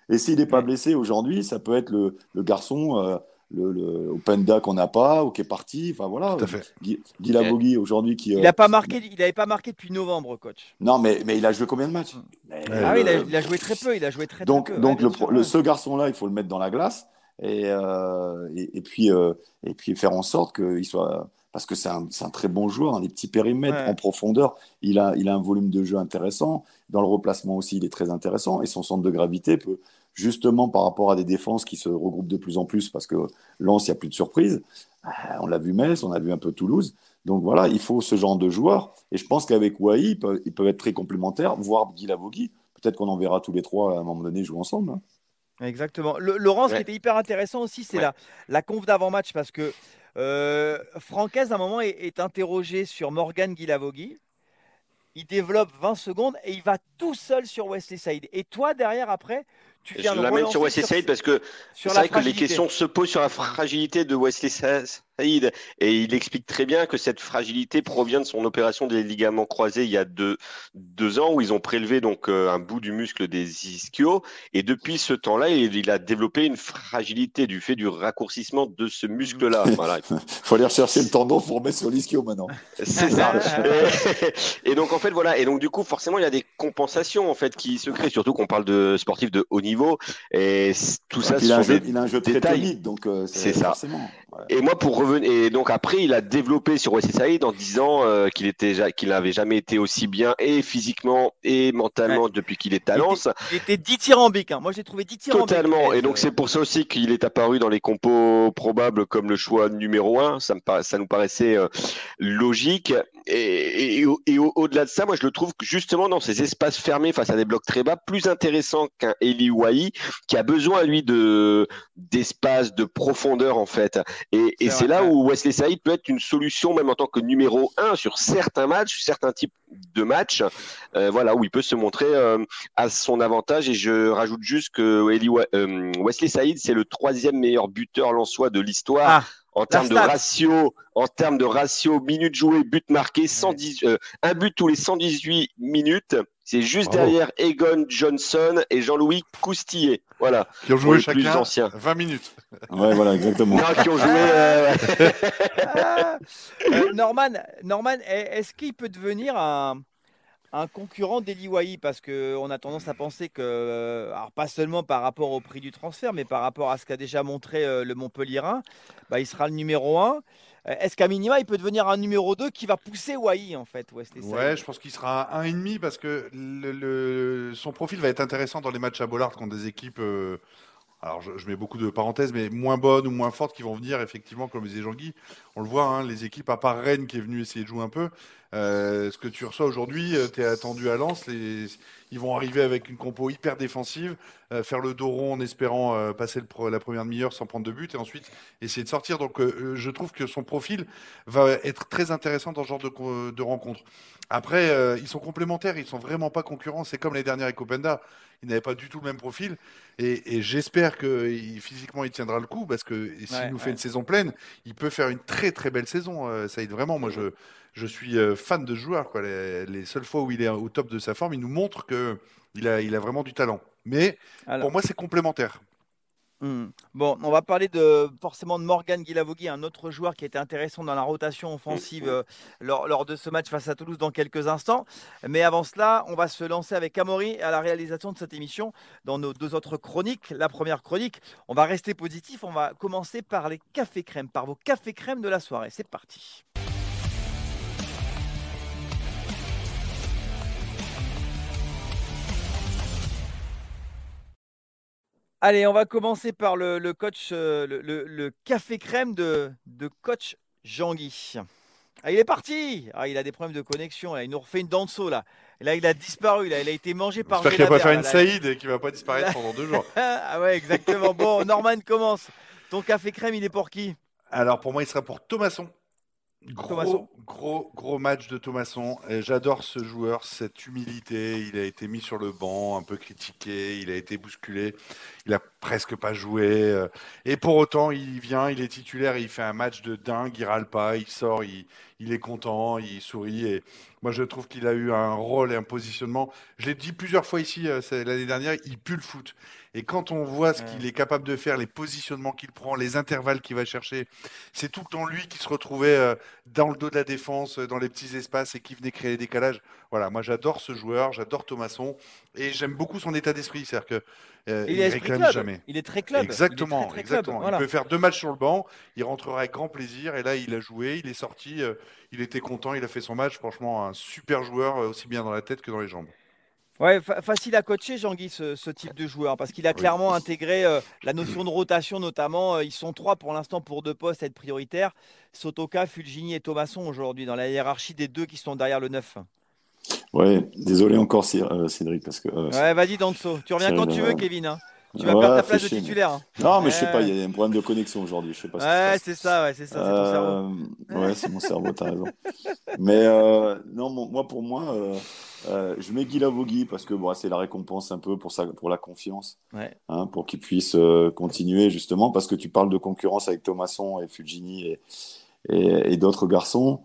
Et s'il n'est pas blessé aujourd'hui, ça peut être le, le garçon. Euh, le, le Openda qu'on n'a pas ou qui est parti. Enfin voilà. Tout à fait. Guy, Guy aujourd'hui qui. Il n'a pas marqué. Il n'avait pas marqué depuis novembre, coach. Non, mais, mais il a joué combien de matchs? Ah oui, il a, joué très peu. Il a joué très, donc peu. Donc le, ce garçon-là, il faut le mettre dans la glace et, euh, et, puis euh, et puis faire en sorte qu'il soit parce que c'est un, un, très bon joueur, dans les petits périmètres, en profondeur. Il a, il a un volume de jeu intéressant. Dans le replacement aussi, il est très intéressant. Et son centre de gravité peut, justement par rapport à des défenses qui se regroupent de plus en plus parce que Lens, il n'y a plus de surprise. Euh, on l'a vu Metz, on a vu un peu Toulouse. Donc voilà, il faut ce genre de joueurs. Et je pense qu'avec Wai, ils peuvent, ils peuvent, être très complémentaires, voire Guy Lavogui. Peut-être qu'on en verra tous les trois à un moment donné jouer ensemble. Hein. Exactement. Le, Laurent, ce qui était hyper intéressant aussi, c'est la, la conf d'avant-match parce que euh, Francaise, à un moment, est, interrogé sur Morgan Guilavogui. Il développe 20 secondes et il va tout seul sur Wesley Saïd. Et toi, derrière, après, je l'amène sur Wesley Saïd parce que c'est vrai que les questions se posent sur la fragilité de Wesley Saïd et il explique très bien que cette fragilité provient de son opération des ligaments croisés il y a deux, deux ans où ils ont prélevé donc euh, un bout du muscle des ischios et depuis ce temps-là il, a développé une fragilité du fait du raccourcissement de ce muscle-là. Voilà. faut aller rechercher le tendon pour mettre sur l'ischio maintenant. C'est ça. et, donc en fait voilà et donc du coup forcément il y a des compensations en fait qui se créent surtout qu'on parle de sportifs de haut niveau et tout ça. Il a, un jeu, il a un jeu très technique donc euh, c'est ça. Et moi, pour revenir, et donc après, il a développé sur Wesley Saïd en disant euh, qu'il était, qu'il n'avait jamais été aussi bien et physiquement et mentalement depuis qu'il est à Lens. Il était, dithyrambique. Hein. Moi, j'ai trouvé dithyrambique. Totalement. Et donc, c'est pour ça aussi qu'il est apparu dans les compos probables comme le choix numéro un. Ça, me ça nous paraissait euh, logique. Et, et, au-delà de ça, moi, je le trouve justement dans ces espaces fermés face à des blocs très bas, plus intéressant qu'un Eli Wai qui a besoin, lui, de d'espace, de profondeur, en fait. Et, c'est là où Wesley Saïd peut être une solution, même en tant que numéro un sur certains matchs, certains types de matchs, euh, voilà, où il peut se montrer euh, à son avantage. Et je rajoute juste que Eli, euh, Wesley Saïd, c'est le troisième meilleur buteur lensois de l'histoire. Ah en termes de ratio, en termes de ratio minutes jouées, buts marqués, 110, euh, un but tous les 118 minutes. C'est juste derrière Egon Johnson et Jean-Louis Coustillet. Voilà. Qui ont joué chacun 20 minutes. Ouais, voilà, exactement. qui ont joué. Euh, euh, Norman, Norman est-ce qu'il peut devenir un, un concurrent d'Eli parce qu'on a tendance à penser que, alors pas seulement par rapport au prix du transfert, mais par rapport à ce qu'a déjà montré euh, le Montpellierin, bah, il sera le numéro 1. Euh, est-ce qu'à minima, il peut devenir un numéro 2 qui va pousser Wai en fait Ouais, je pense qu'il sera un 1,5 parce que le, son profil va être intéressant dans les matchs à Bollard contre des équipes. Euh, alors je, mets beaucoup de parenthèses, mais moins bonnes ou moins fortes qui vont venir, effectivement, comme disait Jean-Guy. On le voit, hein, les équipes, à part Rennes qui est venu essayer de jouer un peu, euh, ce que tu reçois aujourd'hui, euh, tu es attendu à Lens. Ils vont arriver avec une compo hyper défensive, euh, faire le dos rond en espérant passer la première demi-heure sans prendre de but et ensuite essayer de sortir. Donc je trouve que son profil va être très intéressant dans ce genre de, de rencontre. Après, ils sont complémentaires, ils sont vraiment pas concurrents. C'est comme les dernières avec Openda. Ils n'avaient pas du tout le même profil. Et, j'espère que physiquement il tiendra le coup parce que s'il nous fait une saison pleine, il peut faire une très très belle saison. ça aide vraiment. Moi, je, je suis euh, fan de ce joueur. Quoi. Les, seules fois où il est au top de sa forme, il nous montre qu'il a, il a vraiment du talent. Mais pour moi, c'est complémentaire. Hmm. Bon, on va parler de forcément de Morgan Guilavogui, un autre joueur qui était intéressant dans la rotation offensive euh, lors, de ce match face à Toulouse dans quelques instants. Mais avant cela, on va se lancer avec Amaury à la réalisation de cette émission dans nos deux autres chroniques. La première chronique, on va rester positif, on va commencer par les cafés crèmes, par vos cafés crèmes de la soirée. C'est parti. Allez, on va commencer par le, coach, euh, le, café crème de, coach Jean-Guy. Ah, il est parti ah, Il a des problèmes de connexion. Il nous refait une danse là. là, il a disparu. Là. Il a été mangé par. J'espère qu'il va pas faire une saïde et qu'il va pas disparaître pendant deux jours. ah ouais, exactement. Bon, Norman commence. Ton café crème, il est pour qui? Alors pour moi, il sera pour Thomasson. Gros, gros, gros match de Thomasson. J'adore ce joueur, cette humilité. Il a été mis sur le banc, un peu critiqué, il a été bousculé, il a presque pas joué. Euh, et pour autant, il vient, il est titulaire, il fait un match de dingue, il râle pas, il sort, il, est content, il sourit. Moi, je trouve qu'il a eu un rôle et un positionnement. Je l'ai dit plusieurs fois ici euh, l'année dernière, il pue le foot. Et quand on voit ce qu'il est capable de faire, les positionnements qu'il prend, les intervalles qu'il va chercher, c'est tout le temps lui qui se retrouvait euh, dans le dos de la défense, euh, dans les petits espaces et qui venait créer les décalages. Voilà, moi j'adore ce joueur, j'adore Thomasson et j'aime beaucoup son état d'esprit. C'est-à-dire que euh, il, réclame jamais. Il est très club. Exactement, exactement. Il peut faire deux matchs sur le banc, il rentrera avec grand plaisir et là il a joué, il est sorti, il était content, il a fait son match. Franchement, un super joueur, aussi bien dans la tête que dans les jambes. Ouais, facile à coacher, Jean-Guy, ce, type de joueur, parce qu'il a clairement intégré euh, la notion de rotation, notamment. Euh, ils sont trois pour l'instant pour deux postes à être prioritaires Sotoka, Fulgini et Thomasson aujourd'hui, dans la hiérarchie des deux qui sont derrière le 9. Ouais, désolé encore, euh, Cédric. Parce que, ouais, vas-y, Danso. Tu reviens quand tu veux, Kevin. Hein. Tu vas perdre ta place de titulaire. Hein. Non, mais je sais pas, il y a un problème de connexion aujourd'hui. Je sais pas. Ouais, c'est ça, ouais, c'est ça, c'est ton cerveau. Ouais, c'est mon cerveau, t'as raison. Mais non, moi, pour moi, euh, je mets Guy Lavogui parce que bon, c'est la récompense un peu pour, ça, pour la confiance, hein, pour qu'il puisse euh, continuer justement, parce que tu parles de concurrence avec Thomasson et Fulgini et, et, d'autres garçons.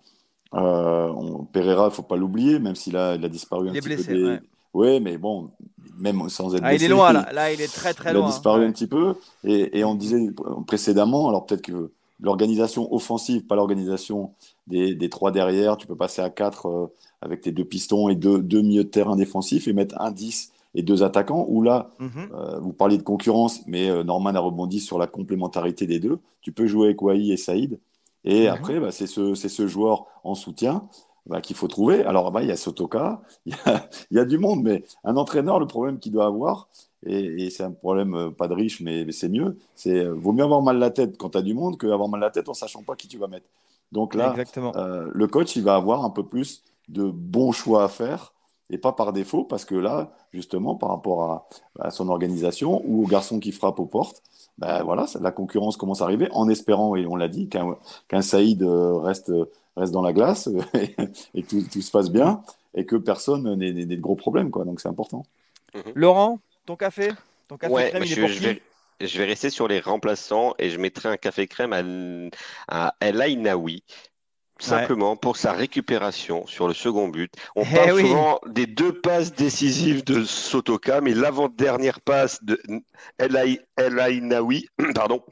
Euh, on, Pereira, il ne faut pas l'oublier, même s'il a, il a disparu un petit peu. Oui, mais bon, même sans être ah, Il est loin, là. là. il est très très loin. Il a disparu un petit peu. Et, et on disait précédemment, alors peut-être que l'organisation offensive, pas l'organisation des, des, trois derrière, tu peux passer à quatre avec tes deux pistons et deux, deux milieux de terrain défensifs et mettre un 10 et deux attaquants, où là, Mhm. euh, vous parliez de concurrence, mais euh, Norman a rebondi sur la complémentarité des deux. Tu peux jouer avec Wai et Saïd. Et après, bah, c'est ce, joueur en soutien bah, qu'il faut trouver. Alors, bah, il y a Sotoka, il y a, il y a du monde, mais un entraîneur, le problème qu'il doit avoir, et, et c'est un problème euh, pas de riche, mais, mais c'est mieux, c'est euh, vaut mieux avoir mal la tête quand tu as du monde qu'avoir mal la tête en sachant pas qui tu vas mettre. Donc là, euh, le coach, il va avoir un peu plus de bons choix à faire et pas par défaut, parce que là, justement, par rapport à, à son organisation ou au garçon qui frappe aux portes, ben voilà, la concurrence commence à arriver en espérant, et on l'a dit, qu'un qu'un Saïd euh, reste, reste dans la glace et, et que tout, tout se passe bien et que personne n'ait n'ait de gros problèmes. Quoi. Donc c'est important. Laurent, ton café? Ton café Ouais, crème, il je, est pour je qui? vais, je vais rester sur les remplaçants et je mettrai un café crème à, à El Ainaoui, simplement pour sa récupération sur le second but. On Eh parle oui. souvent des deux passes décisives de Sotoka, mais l'avant-dernière passe de El Ainaoui, pardon,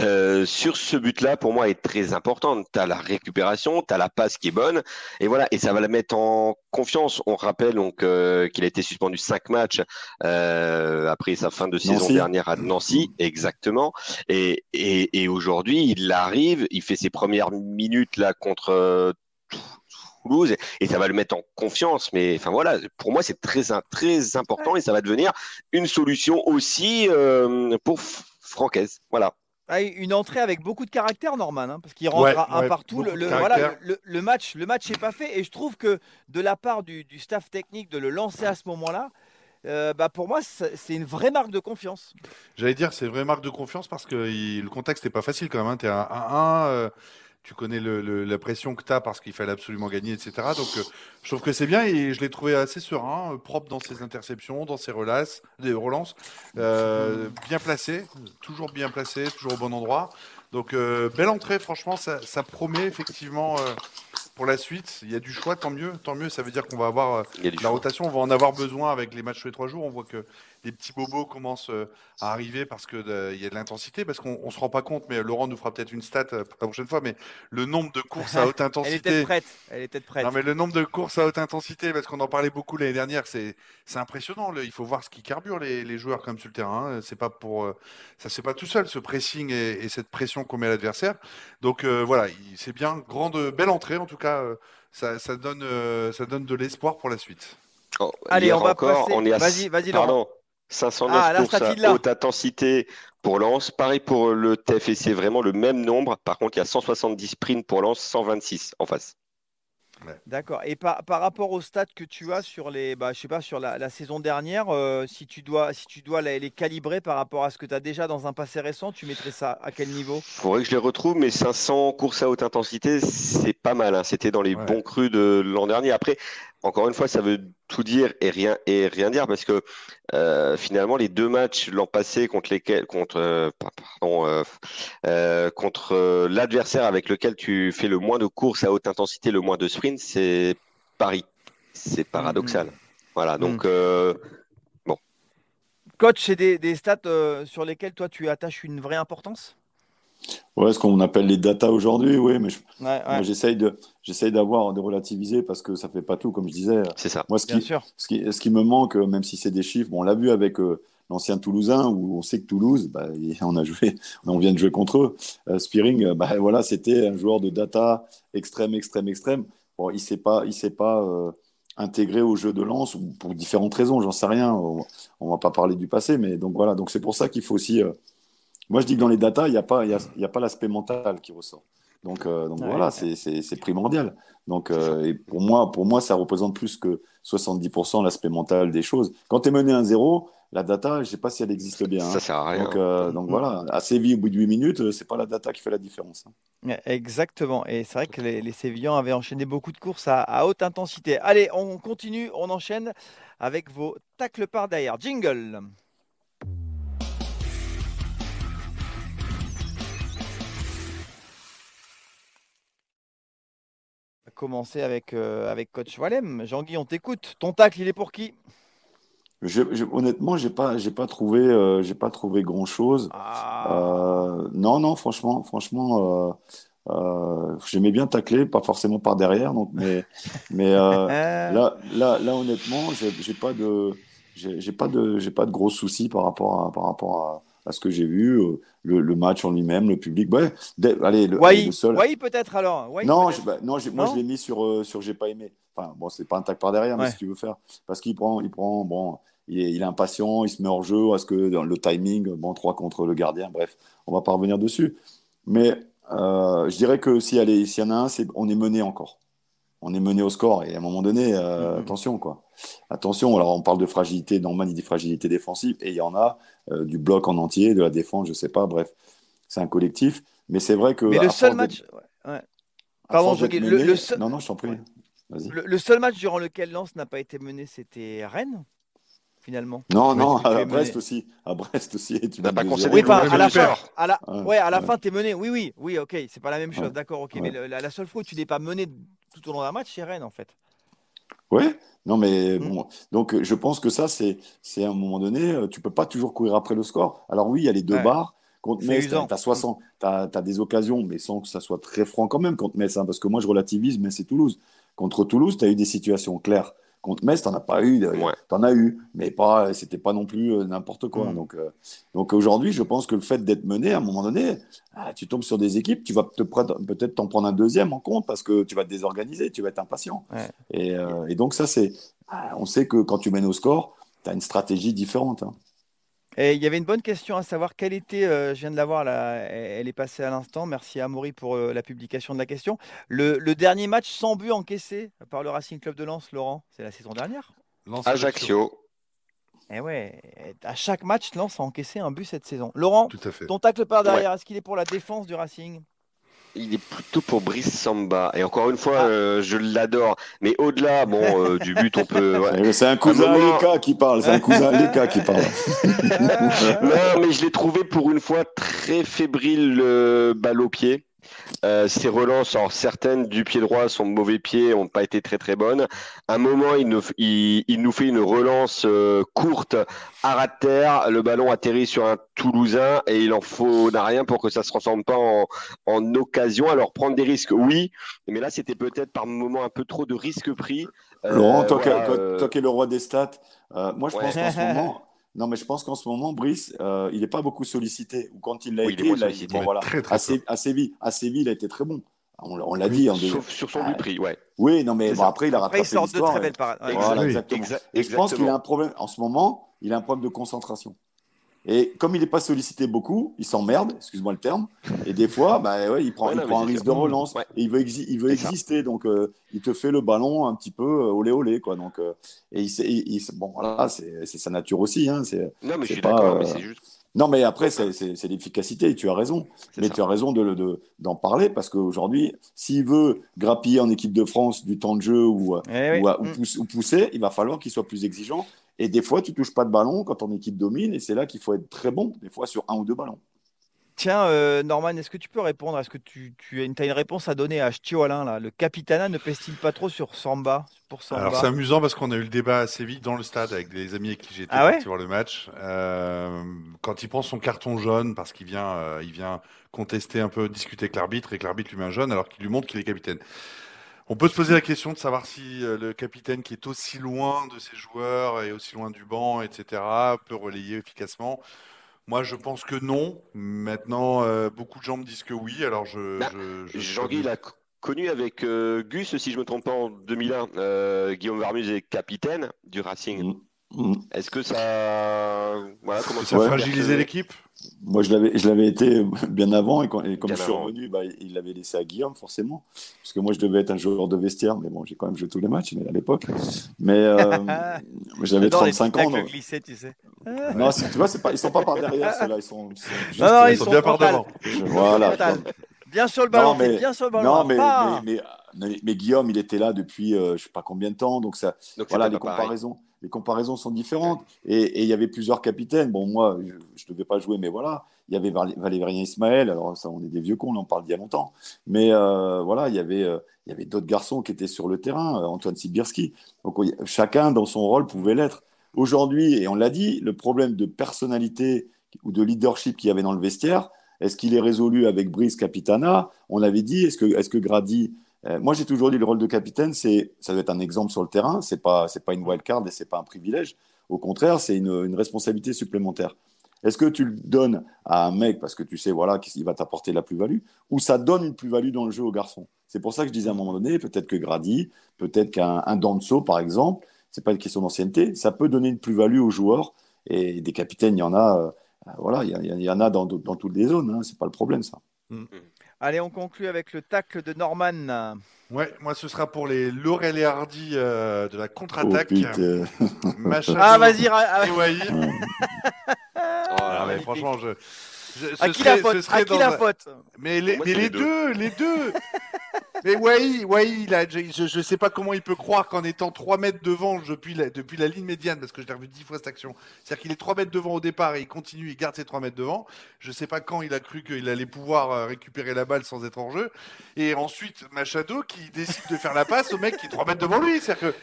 euh, sur ce but-là, pour moi, est très importante. Tu as la récupération, tu as la passe qui est bonne, et voilà, et ça va la mettre en confiance. On rappelle donc euh, qu'il a été suspendu cinq matchs euh, après sa fin de saison Nancy. dernière à Nancy, exactement. Et, et, et aujourd'hui, il arrive, il fait ses premières minutes là contre euh, Toulouse, et ça va le mettre en confiance. Mais enfin voilà, pour moi, c'est très très important, et ça va devenir une solution aussi euh, pour Francaise. Voilà. Ah, une entrée avec beaucoup de caractère, Norman, hein, parce qu'il rentre un ouais, partout. Le, beaucoup le- de voilà, caractère. le, le match, le match n'est pas fait, et je trouve que de la part du, du staff technique de le lancer à ce moment-là, euh, bah pour moi, c'est une vraie marque de confiance. J'allais dire, c'est une vraie marque de confiance parce que il- le contexte n'est pas facile quand même. Tu es à 1-1, euh, tu connais le- le- la pression que tu as parce qu'il fallait absolument gagner, etc. Donc, euh, je trouve que c'est bien et je l'ai trouvé assez serein, euh, propre dans ses interceptions, dans ses relances, des relances euh, bien placé, toujours bien placé, toujours au bon endroit. Donc, euh, belle entrée, franchement, ça, ça promet effectivement pour la suite. Il y a du choix, tant mieux, tant mieux. Ça veut dire qu'on va avoir la choix. rotation, on va en avoir besoin avec les matchs tous les trois jours. On voit que les petits bobos commencent euh, à arriver parce que de- il y a de l'intensité, parce qu'on on se rend pas compte, mais Laurent nous fera peut-être une stat euh, pour la prochaine fois, mais le nombre de courses à haute Elle est intensité. peut-être prête. Elle est peut-être prête. Non, mais le nombre de courses à haute intensité, parce qu'on en parlait beaucoup l'année dernière, c'est c'est impressionnant. Le- il faut voir ce qui carbure les, les joueurs comme sur le terrain. hein. C'est pas pour euh, ça, c'est pas tout seul ce pressing et, et cette pression qu'on met à l'adversaire. Donc euh, voilà, il- c'est bien, grande, belle entrée en tout cas. euh, ça, ça donne, euh, ça donne de l'espoir pour la suite. Oh, Allez, on va encore, passer- on est à vas-y, vas-y, Laurent. Pardon, 509 Ah, la courses à il haute intensité pour Lens. Pareil pour le TF et c'est vraiment le même nombre. Par contre, il y a 170 sprints pour Lens, 126 en face. D'accord. Et par, par rapport aux stats que tu as sur les, bah, je sais pas, sur la, la saison dernière, euh, si tu dois, si tu dois les, les calibrer par rapport à ce que tu as déjà dans un passé récent, tu mettrais ça à quel niveau? Faudrait que je les retrouve, mais 500 courses à haute intensité, c'est pas mal. hein. C'était dans les Ouais. bons crus de l'an dernier. Après, encore une fois, ça veut tout dire et rien et rien dire parce que euh, finalement, les deux matchs l'an passé contre lesquels, contre, euh, pardon, euh, contre l'adversaire avec lequel tu fais le moins de courses à haute intensité, le moins de sprints, c'est Paris. C'est paradoxal. Voilà. Donc, euh, Coach, c'est des, des stats sur lesquels toi tu attaches une vraie importance? Ouais, ce qu'on appelle les data aujourd'hui, oui, mais je- Ouais, ouais, moi, j'essaye de, j'essaye d'avoir, de relativiser parce que ça fait pas tout, comme je disais. c'est ça. Moi, ce bien qui, sûr. ce qui, ce qui me manque, euh, même si c'est des chiffres, bon, on l'a vu avec euh, l'ancien Toulousain, où on sait que Toulouse, bah, on a joué, on vient de jouer contre eux. Euh, Spearing, euh, bah, voilà, c'était un joueur de data extrême, extrême, extrême. Bon, il s'est pas, il s'est pas euh, intégré au jeu de lance ou pour différentes raisons, j'en sais rien. On, on va pas parler du passé, mais donc voilà, donc c'est pour ça qu'il faut aussi. Moi, je dis que dans les data, il n'y a pas, il y a, il y a pas l'aspect mental qui ressort. Donc, euh, donc Ouais, voilà, ouais. c'est- primordial. Donc, euh, et pour moi, pour moi, ça représente plus que 70% l'aspect mental des choses. Quand tu es mené 1-0, la data, je ne sais pas si elle existe bien. hein. Ça sert à rien. Donc, euh, donc voilà, à Séville, au bout de 8 minutes, c'est pas la data qui fait la différence. hein. Exactement. Et c'est vrai que les, les Sévillans avaient enchaîné beaucoup de courses à, à haute intensité. Allez, on continue, on enchaîne avec vos tacles par derrière. Jingle. Commencer avec, euh, avec coach Walem. Jean-Guy, on t'écoute. Ton tacle, il est pour qui? Je, je- honnêtement, j'ai pas, j'ai pas trouvé, euh, j'ai pas trouvé grand chose. Ah, non, non, franchement, franchement, euh, euh, j'aimais bien tacler, pas forcément par derrière, donc, mais, mais euh, Euh, Là, là, là, honnêtement, j'ai j'ai pas de, j'ai pas de, j'ai pas de gros soucis par rapport à, par rapport à, ce que j'ai vu, euh, le, match en lui-même, le public. Ouais, allez, le, le seul. peut-être alors. non, bah, non, moi je l'ai mis sur, euh, sur j'ai pas aimé. Enfin, bon, c'est pas un tac par derrière, mais si tu veux faire, parce qu'il prend, il prend, bon, il est, il est, impatient, il se met hors jeu, est-ce que dans le timing, bon, 3 contre le gardien, bref, on va pas revenir dessus. Mais euh, je dirais que s'il y, en a un, on est mené encore. On est mené au score et à un moment donné, euh, mm-hmm. attention quoi. Attention, alors on parle de fragilité, Norman il dit fragilité défensive et il y en a euh, du bloc en entier, de la défense, je sais pas, bref, c'est un collectif. Mais c'est vrai que. Mais le seul match. Pardon, je... le, seul... Non, non, je t'en prie. Le, seul match durant lequel Lens n'a pas été mené, c'était Rennes finalement. Non, non, à Brest aussi. À Brest aussi. Tu n'as pas Oui, à la fin, à la, ouais, à la fin, tu es mené. Oui, oui, oui, ok, c'est pas la même chose, d'accord, ok. Mais la, seule fois où tu n'es pas mené tout au long d'un match, c'est Rennes, en fait. Oui, non, mais mm. bon. Donc, je pense que ça, c'est à un moment donné, euh, tu peux pas toujours courir après le score. Alors, oui, il y a les deux barres. Contre Metz, tu as, 60, as, des occasions, mais sans que ça soit très franc quand même contre Metz, hein, parce que moi je relativise, mais c'est Toulouse. Contre Toulouse, tu as eu des situations claires. Contre Metz, t'en as pas eu, t'en as eu, mais pas, c'était pas non plus euh, n'importe quoi. Mm. Donc, euh, donc aujourd'hui, je pense que le fait d'être mené, à un moment donné, ah, tu tombes sur des équipes, tu vas peut-être t'en prendre un deuxième en compte parce que tu vas te désorganiser, tu vas être impatient. Et, euh, et, donc ça, c'est, ah, on sait que quand tu mènes au score, tu as une stratégie différente. Hein. Et il y avait une bonne question à savoir quelle était, euh, je viens de la voir là, elle est passée à l'instant. Merci à Maury pour euh, la publication de la question. Le, dernier match sans but encaissé par le Racing Club de Lens, Laurent, c'est la saison dernière? Ajaccio. Et eh ouais, à chaque match, Lens a encaissé un but cette saison. Laurent, ton tacle par derrière, est-ce qu'il est pour la défense du Racing? Il est plutôt pour Brice Samba. Et encore une fois, ah. euh, je l'adore. Mais au-delà, bon, euh, du but, on peut. C'est un cousin Leka qui parle. C'est un cousin Leka qui parle. non, mais je l'ai trouvé pour une fois très fébrile, le balle au pied. Euh, ses relances, alors certaines du pied droit, son mauvais pied n'ont pas été très très bonnes. À un moment, il nous, il, nous fait une relance euh, courte à ras de terre. Le ballon atterrit sur un Toulousain et il en faut n'a rien pour que ça se transforme pas en, en, occasion. Alors prendre des risques, oui, mais là c'était peut-être par moment un peu trop de risques pris. Euh, Laurent, toi, qui es le roi des stats, moi je pense qu'en ce moment. Non, mais je pense qu'en ce moment, Brice, euh, il n'est pas beaucoup sollicité. Ou quand il l'a été, il a été bon, voilà. très, très à, Séville, à, Séville, il a été très bon. On, l'a dit. En Sauf sur son prix, ouais. Oui, non, mais bon, après, il a rattrapé l'histoire. Il sort de très belles parades. Voilà, exactement. Et je pense qu'il a un problème, en ce moment, il a un problème de concentration. Et comme il n'est pas sollicité beaucoup, il s'emmerde, excuse-moi le terme. Et des fois, bah, ouais, il prend, il prend un risque de relance. Et il veut, il veut exister. Donc, euh, il te fait le ballon un petit peu euh, olé olé. Quoi. Donc, euh, et il, bon, voilà, c'est sa nature aussi. Hein, non, mais je suis d'accord, mais c'est juste. Non, mais après, c'est l'efficacité, tu as raison. Mais tu as raison d'en de, d'en parler parce qu'aujourd'hui, s'il veut grappiller en équipe de France du temps de jeu ou, eh ou, mm. ou, pousser, il va falloir qu'il soit plus exigeant et des fois, tu touches pas de ballon quand ton équipe domine, et c'est là qu'il faut être très bon, des fois sur un ou deux ballons. Tiens, euh, Norman, est-ce que tu peux répondre Est-ce que tu, as, une, une réponse à donner à Stio Alain là? Le Capitana ne pèse-t-il pas trop sur Samba pour Samba? Alors c'est amusant parce qu'on a eu le débat assez vite dans le stade avec des amis avec qui j'étais ah voir le match. Euh, quand il prend son carton jaune parce qu'il vient, euh, il vient contester un peu, discuter avec l'arbitre et que l'arbitre lui met un jaune alors qu'il lui montre qu'il est capitaine. On peut se poser la question de savoir si euh, le capitaine qui est aussi loin de ses joueurs et aussi loin du banc, etc., peut relayer efficacement. Moi, je pense que non. Maintenant, euh, beaucoup de gens me disent que oui. Alors, je. Bah, Jean-Guy l'a connu avec euh, Gus, si je ne me trompe pas, en 2001. Guillaume Varmus est capitaine du Racing. Mm. Est-ce que ça, voilà, comment ça a fragilisé l'équipe? Moi, je l'avais, je l'avais été bien avant et, comme je suis revenu, bah, il l'avait laissé à Guillaume forcément, parce que moi, je devais être un joueur de vestiaire, mais bon, j'ai quand même joué tous les matchs mais à l'époque. Mais euh, j'avais 35 ans. Donc... Tu sais. non, tu vois, c'est pas, ils sont pas par derrière, ceux-là, ils sont, juste, non, non, ils, sont, bien par devant. Voilà. Bien sur le ballon, non, mais, bien sur le ballon. Non, mais, mais, mais, mais, Guillaume, il était là depuis euh, je sais pas combien de temps, donc ça, donc voilà les comparaisons les comparaisons sont différentes. Et, il y avait plusieurs capitaines. Bon, moi, je ne devais pas jouer, mais voilà. Il y avait Valérien Ismaël. Alors, ça, on est des vieux cons, on en parle d'il y a longtemps. Mais euh, voilà, il y avait, euh, il y avait d'autres garçons qui étaient sur le terrain, euh, Antoine Sibirski. Donc, chacun dans son rôle pouvait l'être. Aujourd'hui, et on l'a dit, le problème de personnalité ou de leadership qu'il y avait dans le vestiaire, est-ce qu'il est résolu avec Brice Capitana? On avait dit, est-ce que, Grady moi, j'ai toujours dit le rôle de capitaine, c'est ça doit être un exemple sur le terrain. C'est pas c'est pas une wild card et c'est pas un privilège. Au contraire, c'est une, une responsabilité supplémentaire. Est-ce que tu le donnes à un mec parce que tu sais voilà qu'il va t'apporter la plus-value ou ça donne une plus-value dans le jeu au garçon? C'est pour ça que je disais à un moment donné, peut-être que Grady, peut-être qu'un Danso par exemple, c'est pas une question d'ancienneté, ça peut donner une plus-value aux joueurs et des capitaines, il y en a, euh, voilà, il y, y, en a dans, dans toutes les zones, hein, c'est pas le problème ça. Mm. Allez, on conclut avec le tacle de Norman. Ouais, moi ce sera pour les Laurel et Hardy euh, de la contre-attaque. Oh, ah, vas-y, ah, oh, mais franchement, je, je, à qui la faute, à qui la faute? Mais les, mais les deux, les deux Mais ouais, ouais, il a, je ne sais pas comment il peut croire qu'en étant 3 mètres devant depuis la, depuis la ligne médiane, parce que je l'ai revu 10 fois cette action, c'est-à-dire qu'il est 3 mètres devant au départ et il continue, il garde ses 3 mètres devant. Je ne sais pas quand il a cru qu'il allait pouvoir euh, récupérer la balle sans être en jeu. Et ensuite, Machado qui décide de faire la passe au mec qui est 3 mètres devant lui. C'est-à-dire que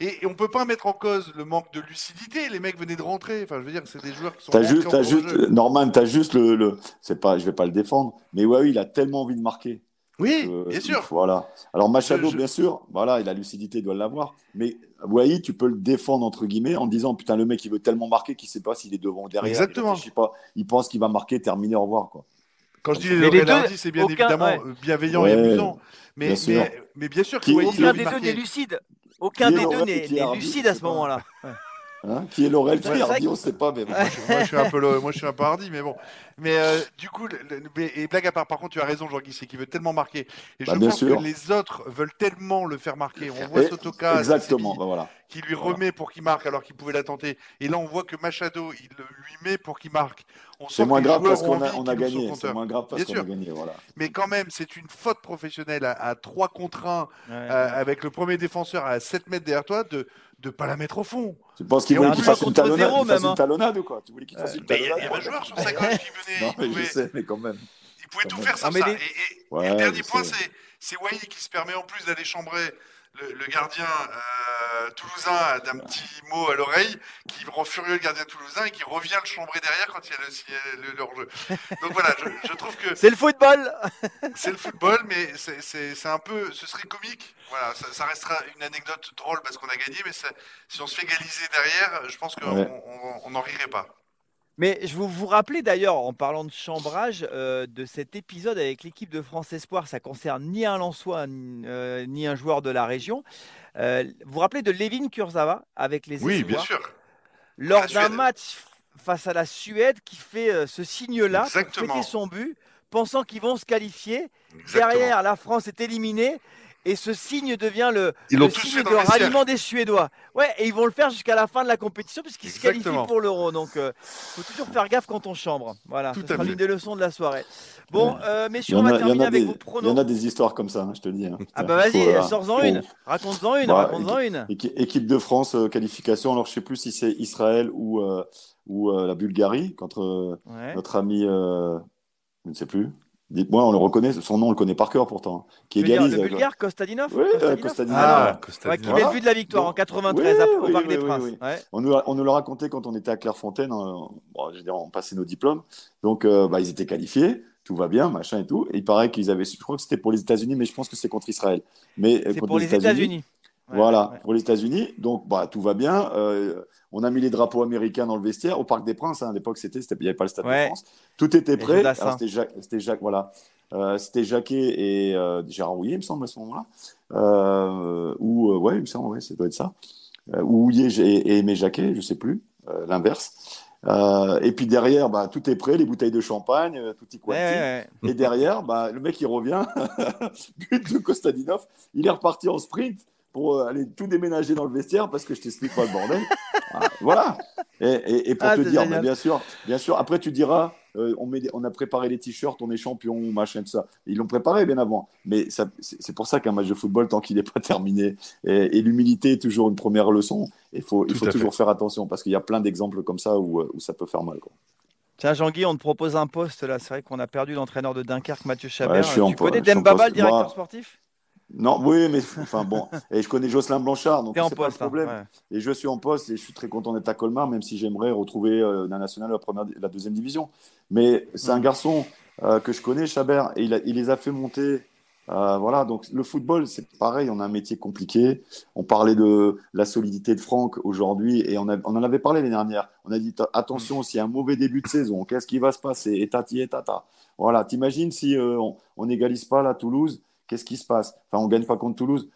et, on peut pas mettre en cause le manque de lucidité. Les mecs venaient de rentrer. Enfin, je veux dire, c'est des joueurs qui sont. As juste, as juste, Norman, t'as juste le, le... c'est pas, je vais pas le défendre, mais ouais, oui, il a tellement envie de marquer. Oui, bien sûr. Voilà. Alors Machado, bien sûr, voilà, il a lucidité, il doit l'avoir. Mais Wai, tu peux le défendre entre guillemets en disant putain le mec il veut tellement marquer qu'il sait pas s'il est devant ou derrière. Exactement. Il, pas, il pense qu'il va marquer, terminer, au revoir quoi. Quand je dis les, deux, c'est bien évidemment bienveillant et amusant. Mais bien, mais, bien sûr que aucun des deux n'est lucide. Aucun des deux n'est lucide à ce moment-là. Hein qui est Laurel Hardy, on ne sait pas. Mais moi, je, suis un peu, moi, je suis un peu hardi, mais bon. Mais euh, du coup, et blague à part, par contre, tu as raison, Jean-Guy, c'est qu'il veut tellement marquer. Et je bah, pense que les autres veulent tellement le faire marquer. On voit Sotoka exactement, bah, voilà. Qui lui remet pour qu'il marque alors qu'il pouvait la tenter. Et là, on voit que Machado, il lui met pour qu'il marque. C'est moins, grave parce qu'on a, on a gagné. C'est moins grave parce qu'on a gagné. Voilà. Mais quand même, c'est une faute professionnelle à, 3 contre 1 euh, avec le premier défenseur à 7 mètres derrière toi de de pas la mettre au fond. Tu penses qu'il voulait qu'il fasse une talonnade, une talonnade ou quoi? Tu voulais qu'il fasse une talonnade Il y avait un joueur sur sa gauche qui venait. Non, mais je sais, mais quand même. Il pouvait tout faire sans ça. Et, le dernier point, c'est Wai qui se permet en plus d'aller chambrer le, gardien euh, toulousain d'un petit mot à l'oreille qui rend furieux le gardien toulousain et qui revient le chambrer derrière quand il y a le, le, jeu Donc voilà, je, trouve que. C'est le football C'est le football, mais c'est un peu. Ce serait comique. Voilà, ça, restera une anecdote drôle parce qu'on a gagné, mais si on se fait égaliser derrière, je pense qu'on n'en rirait pas. Mais je vous vous rappelez d'ailleurs, en parlant de chambrage, euh, de cet épisode avec l'équipe de France Espoir, ça concerne ni un Lançois euh, ni un joueur de la région. Euh, vous vous rappelez de Levin Kurzawa avec les Oui, bien sûr. Lors d'un match face à la Suède qui fait ce signe-là pour fêter son but, pensant qu'ils vont se qualifier. Derrière, la France est éliminée et ce signe devient le, signe de ralliement des Suédois. Ouais, et ils vont le faire jusqu'à la fin de la compétition puisqu'ils se qualifient pour l'Euro. Donc, il euh, faut toujours faire gaffe quand on chambre. Voilà, ce sera l'une des leçons de la soirée. Bon, euh, messieurs, on va terminer avec vos pronos. Il y en a des histoires comme ça, hein, je te le dis. Hein. Ah bah vas-y, sors-en une. Raconte-en une. Bah, raconte-en une. Équipe de France euh, qualification. Alors, je sais plus si c'est Israël ou ou la Bulgarie contre notre ami, je ne sais plus. Dites-moi, on le reconnaît, son nom on le connaît par cœur pourtant. Hein, qui égalise. Le Bulgare Kostadinov Oui, Kostadinov. Ah, ah qui met le but de la victoire en 93 au Parc des Princes. On, nous, on nous l'a raconté quand on était à Clairefontaine, on, bon, je on passait nos diplômes. Donc, euh, bah, ils étaient qualifiés, tout va bien, machin et tout. Et il paraît qu'ils avaient, je crois que c'était pour les États-Unis, mais je pense que c'est contre Israël. Mais euh, c'est pour les États-Unis. Voilà, pour les États-Unis. Donc, bah, tout va bien. Euh, on a mis les drapeaux américains dans le vestiaire au Parc des Princes. Hein, à l'époque, c'était, il n'y avait pas le Stade de France. Tout était prêt. C'était Jacques, Jacques, voilà. Euh, c'était Jacquet et euh, Gérard Houillet, il me semble, à ce moment-là. Ou, ouais, il me semble, ouais, ça doit être ça. ou Houillet et, Aimé Jacquet, je ne sais plus, l'inverse. et puis derrière, bah, tout est prêt, les bouteilles de champagne, tout y quanti. Et derrière, bah, le mec, il revient, but de Kostadinov, il est reparti en sprint pour aller tout déménager dans le vestiaire parce que je t'explique pas le bordel. Ah, voilà. Et, pour ah, te dire, bien sûr, bien sûr, après tu diras, euh, on, met on, a préparé les t-shirts, on est champion, machin, tout ça. Ils l'ont préparé bien avant. Mais c'est pour ça qu'un match de football, tant qu'il n'est pas terminé, et, l'humilité est toujours une première leçon, il faut, il faut toujours faire attention parce qu'il y a plein d'exemples comme ça où, où, ça peut faire mal. Quoi. Tiens, Jean-Guy, on te propose un poste là. C'est vrai qu'on a perdu l'entraîneur de Dunkerque, Mathieu Chabert. tu connais Dembaba, le directeur sportif? Non, oui, mais enfin bon. Et je connais Jocelyn Blanchard, donc c'est pas le hein, problème. Et je suis en poste et je suis très content d'être à Colmar, même si j'aimerais retrouver euh, la nationale, la, première, la deuxième division. Mais c'est un garçon euh, que je connais, Chabert, et il, il, les a fait monter Euh, voilà, donc le football, c'est pareil, on a un métier compliqué. On parlait de la solidité de Franck aujourd'hui et on, on, en avait parlé l'année dernière. On a dit attention, s'il y a un mauvais début de saison, qu'est-ce qui va se passer? Et tati et tata. Voilà, t'imagines si on n'égalise pas la Toulouse, qu'est-ce qui se passe? Enfin, on gagne pas contre Toulouse.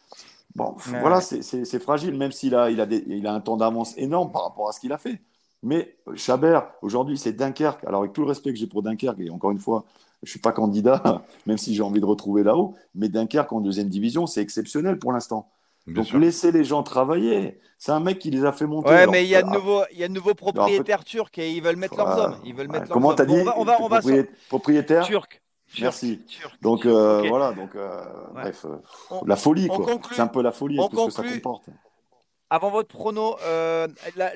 Bon, voilà, c'est fragile, même s'il a, il a, il a un temps d'avance énorme par rapport à ce qu'il a fait. Mais Chabert, aujourd'hui, c'est Dunkerque. Alors, avec tout le respect que j'ai pour Dunkerque, et encore une fois, je ne suis pas candidat, même si j'ai envie de retrouver là-haut, mais Dunkerque en deuxième division, c'est exceptionnel pour l'instant. Donc laissez les gens travailler. C'est un mec qui les a fait monter. Ouais, mais il y a de nouveaux, il y a de nouveaux propriétaires turcs et ils veulent mettre leurs hommes. Ils veulent mettre Comment t'as dit on va, on va, Propriétaire? Turc. Merci. donc euh, voilà, donc euh, bref, euh, la folie quoi. C'est un peu la folie tout ce que ça comporte. Avant votre prono,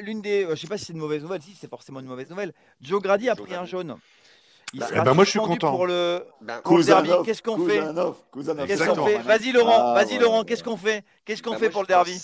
l'une des, je sais pas si c'est une mauvaise nouvelle, si c'est forcément une mauvaise nouvelle. Joe Grady a pris un jaune. Il bah, sera ben moi je suis content. Pour le, ben, derby, qu'est-ce qu'on fait Vas-y Laurent, ah, vas-y Laurent, qu'est-ce qu'on fait Qu'est-ce qu'on bah, fait pour le derby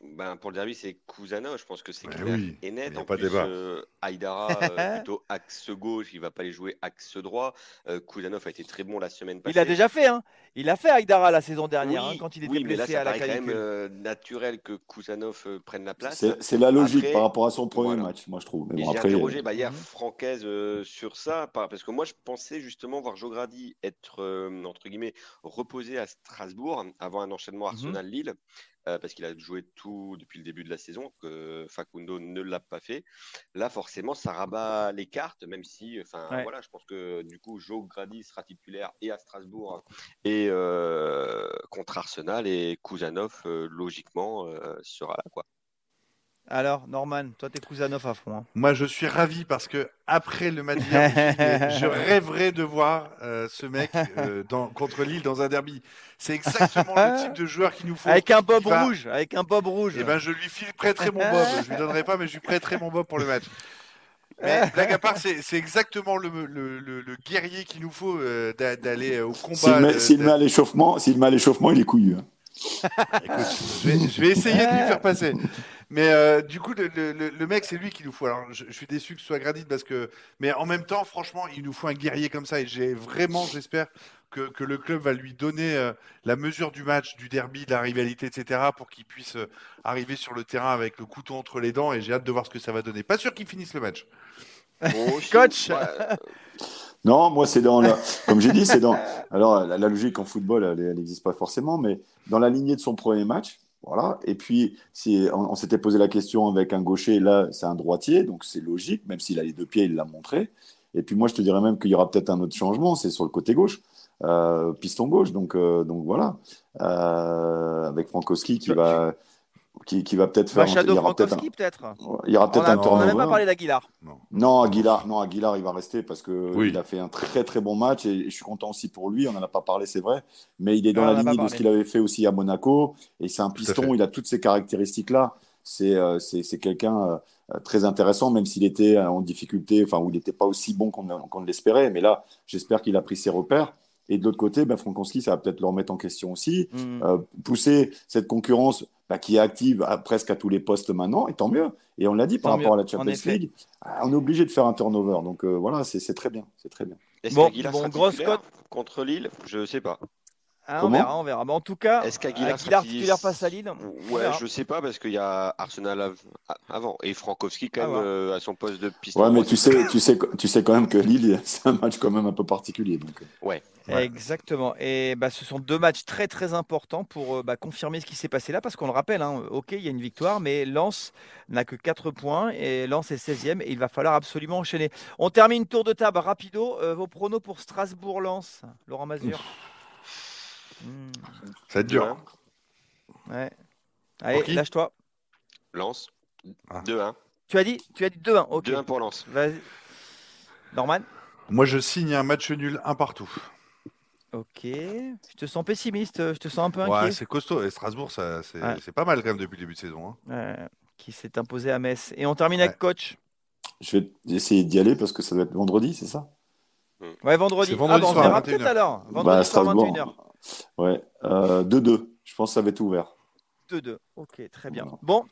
ben, pour le derby, c'est Kuzano. Je pense que c'est clair et net. En plus, euh, Aïdara, euh, plutôt axe gauche, il va pas les jouer axe droit. Euh, Kuzanov a été très bon la semaine passée. Il a déjà fait, hein. Il a fait Aïdara la saison dernière, hein, quand il était oui, blessé mais là, ça à la quand même naturel que Kuzanov prenne la place. C'est la logique par rapport à son premier match, moi je trouve. Bon, J'ai interrogé bah, hier mhm. Francaise sur ça, parce que moi je pensais justement voir Jogradi être entre guillemets reposé à Strasbourg avant un enchaînement mhm. Arsenal-Lille. Euh, parce qu'il a joué tout depuis le début de la saison, que Facundo ne l'a pas fait. Là, forcément, ça rabat les cartes, même si, enfin, voilà, je pense que du coup, Joe Grady sera titulaire et à Strasbourg et euh, contre Arsenal et Kuzanov, euh, logiquement, sera là, quoi. Alors, Norman, toi, t'es Kuzanov à fond. Hein. Moi, je suis ravi parce que après le match je rêverais de voir euh, ce mec euh, dans, contre Lille dans un derby. C'est exactement le type de joueur qu'il nous faut. Avec un bob rouge, avec un bob rouge. Eh ben, je lui file prêterai mon bob. Je lui donnerai pas, mais je lui prêterai mon bob pour le match. Mais blague à part, c'est exactement le, le, le, guerrier qu'il nous faut euh, d'aller au combat. S'il met, à l'échauffement, s'il met à l'échauffement, il est couillu. Hein. Écoute, je vais, je vais, essayer de lui faire passer. Mais euh, du coup, le, le, le mec, c'est lui qui nous faut. Alors, je, suis déçu que ce soit Gradit parce que. Mais en même temps, franchement, il nous faut un guerrier comme ça. Et j'ai vraiment, j'espère que, que, le club va lui donner euh, la mesure du match, du derby, de la rivalité, etc., pour qu'il puisse euh, arriver sur le terrain avec le couteau entre les dents. Et j'ai hâte de voir ce que ça va donner. Pas sûr qu'il finisse le match. Coach Non, moi, c'est dans la... Comme j'ai dit, c'est dans. Alors, la, logique en football, elle n'existe pas forcément, mais dans la lignée de son premier match, voilà. Et puis, si on, s'était posé la question avec un gaucher, là, c'est un droitier, donc c'est logique, même s'il a les deux pieds, il l'a montré. Et puis, moi, je te dirais même qu'il y aura peut-être un autre changement, c'est sur le côté gauche, euh, piston gauche. Donc, euh, donc voilà, euh, avec Frankowski qui va, qui, va peut-être faire. Shadow il Frankowski, peut-être. Il y aura peut-être un tournoi. On n'a même pas parlé d'Aguilar. Non. Aguilar, non, Aguilar, il va rester parce que il a fait un très très bon match et je suis content aussi pour lui. On n'en a pas parlé, c'est vrai, mais il est dans la lignée de ce qu'il avait fait aussi à Monaco et c'est un piston. Il a toutes ces caractéristiques là. C'est euh, c'est quelqu'un euh, très intéressant, même s'il était en difficulté, enfin où il n'était pas aussi bon qu'on l'espérait. Mais là, j'espère qu'il a pris ses repères. Et de l'autre côté, ben, Frankowski, ça va peut-être le remettre en question aussi. Mm. Euh, pousser cette concurrence bah, qui est active presque à tous les postes maintenant, et tant mieux. Et on l'a dit par rapport à la Champions League, ah, on est obligé de faire un turnover. Donc euh, voilà, c'est très bien. C'est très bien. Est-ce bon, bon grosse cote contre Lille? Je ne sais pas. Ah, on verra, on verra. Mais en tout cas, est-ce qu'Aguilar titulaire face à Lille Ouais, je sais pas parce qu'il y a Arsenal avant et Frankowski quand ah, même euh, à son poste de piston. Ouais, mais tu sais, tu sais, tu sais quand même que Lille, c'est un match quand même un peu particulier. Donc. Euh. Ouais. Exactement. Et bah, ce sont deux matchs très très importants pour euh, bah, confirmer ce qui s'est passé là, parce qu'on le rappelle, hein, ok, il y a une victoire, mais Lens n'a que 4 points et Lens est 16e et il va falloir absolument enchaîner. On termine tour de table rapido. vos pronos pour Strasbourg-Lens, Laurent Mazur. Ça va être dur. Ouais. Allez, lâche-toi. Lance. 2-1. Tu as dit Tu as dit 2-1. Ok. 2-1 pour Lance. Vas-y. Norman Moi, je signe un match nul, un partout. Ok. Je te sens pessimiste, je te sens un peu inquiet. Ouais, c'est costaud. Et Strasbourg, c'est pas mal quand même depuis le début de saison. Hein. qui s'est imposé à Metz. Et on termine avec coach. Je vais essayer d'y aller parce que ça va être vendredi, c'est ça? Ouais, vendredi. vendredi ah, on verra peut-être alors. Vendredi bah, soir, 21h. Ouais, 2-2. Euh, je pense que ça va être ouvert. 2-2. Ok, très bien. Bon.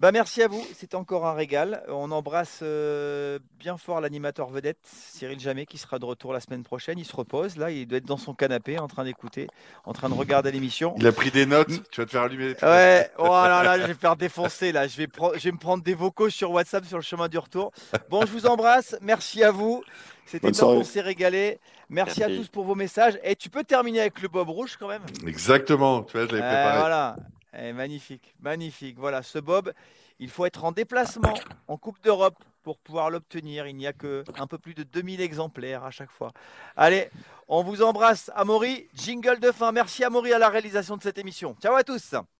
Bah, merci à vous, c'était encore un régal. On embrasse euh, bien fort l'animateur vedette, Cyril Jamet, qui sera de retour la semaine prochaine. Il se repose, là, il doit être dans son canapé en train d'écouter, en train de regarder l'émission. Il a pris des notes, tu vas te faire allumer. Ouais, oh là là, je vais faire défoncer, là. Je vais, je vais me prendre des vocaux sur WhatsApp sur le chemin du retour. Bon, je vous embrasse, merci à vous. C'était top, on s'est régalé. Merci, à tous pour vos messages. Et tu peux terminer avec le Bob Rouge quand même Exactement, tu vois, je l'avais préparé. voilà, eh, magnifique, magnifique. Voilà, ce Bob, il faut être en déplacement en Coupe d'Europe pour pouvoir l'obtenir. Il n'y a que un peu plus de 2000 exemplaires à chaque fois. Allez, on vous embrasse, Amaury. Jingle de fin. Merci Amaury à la réalisation de cette émission. Ciao à tous.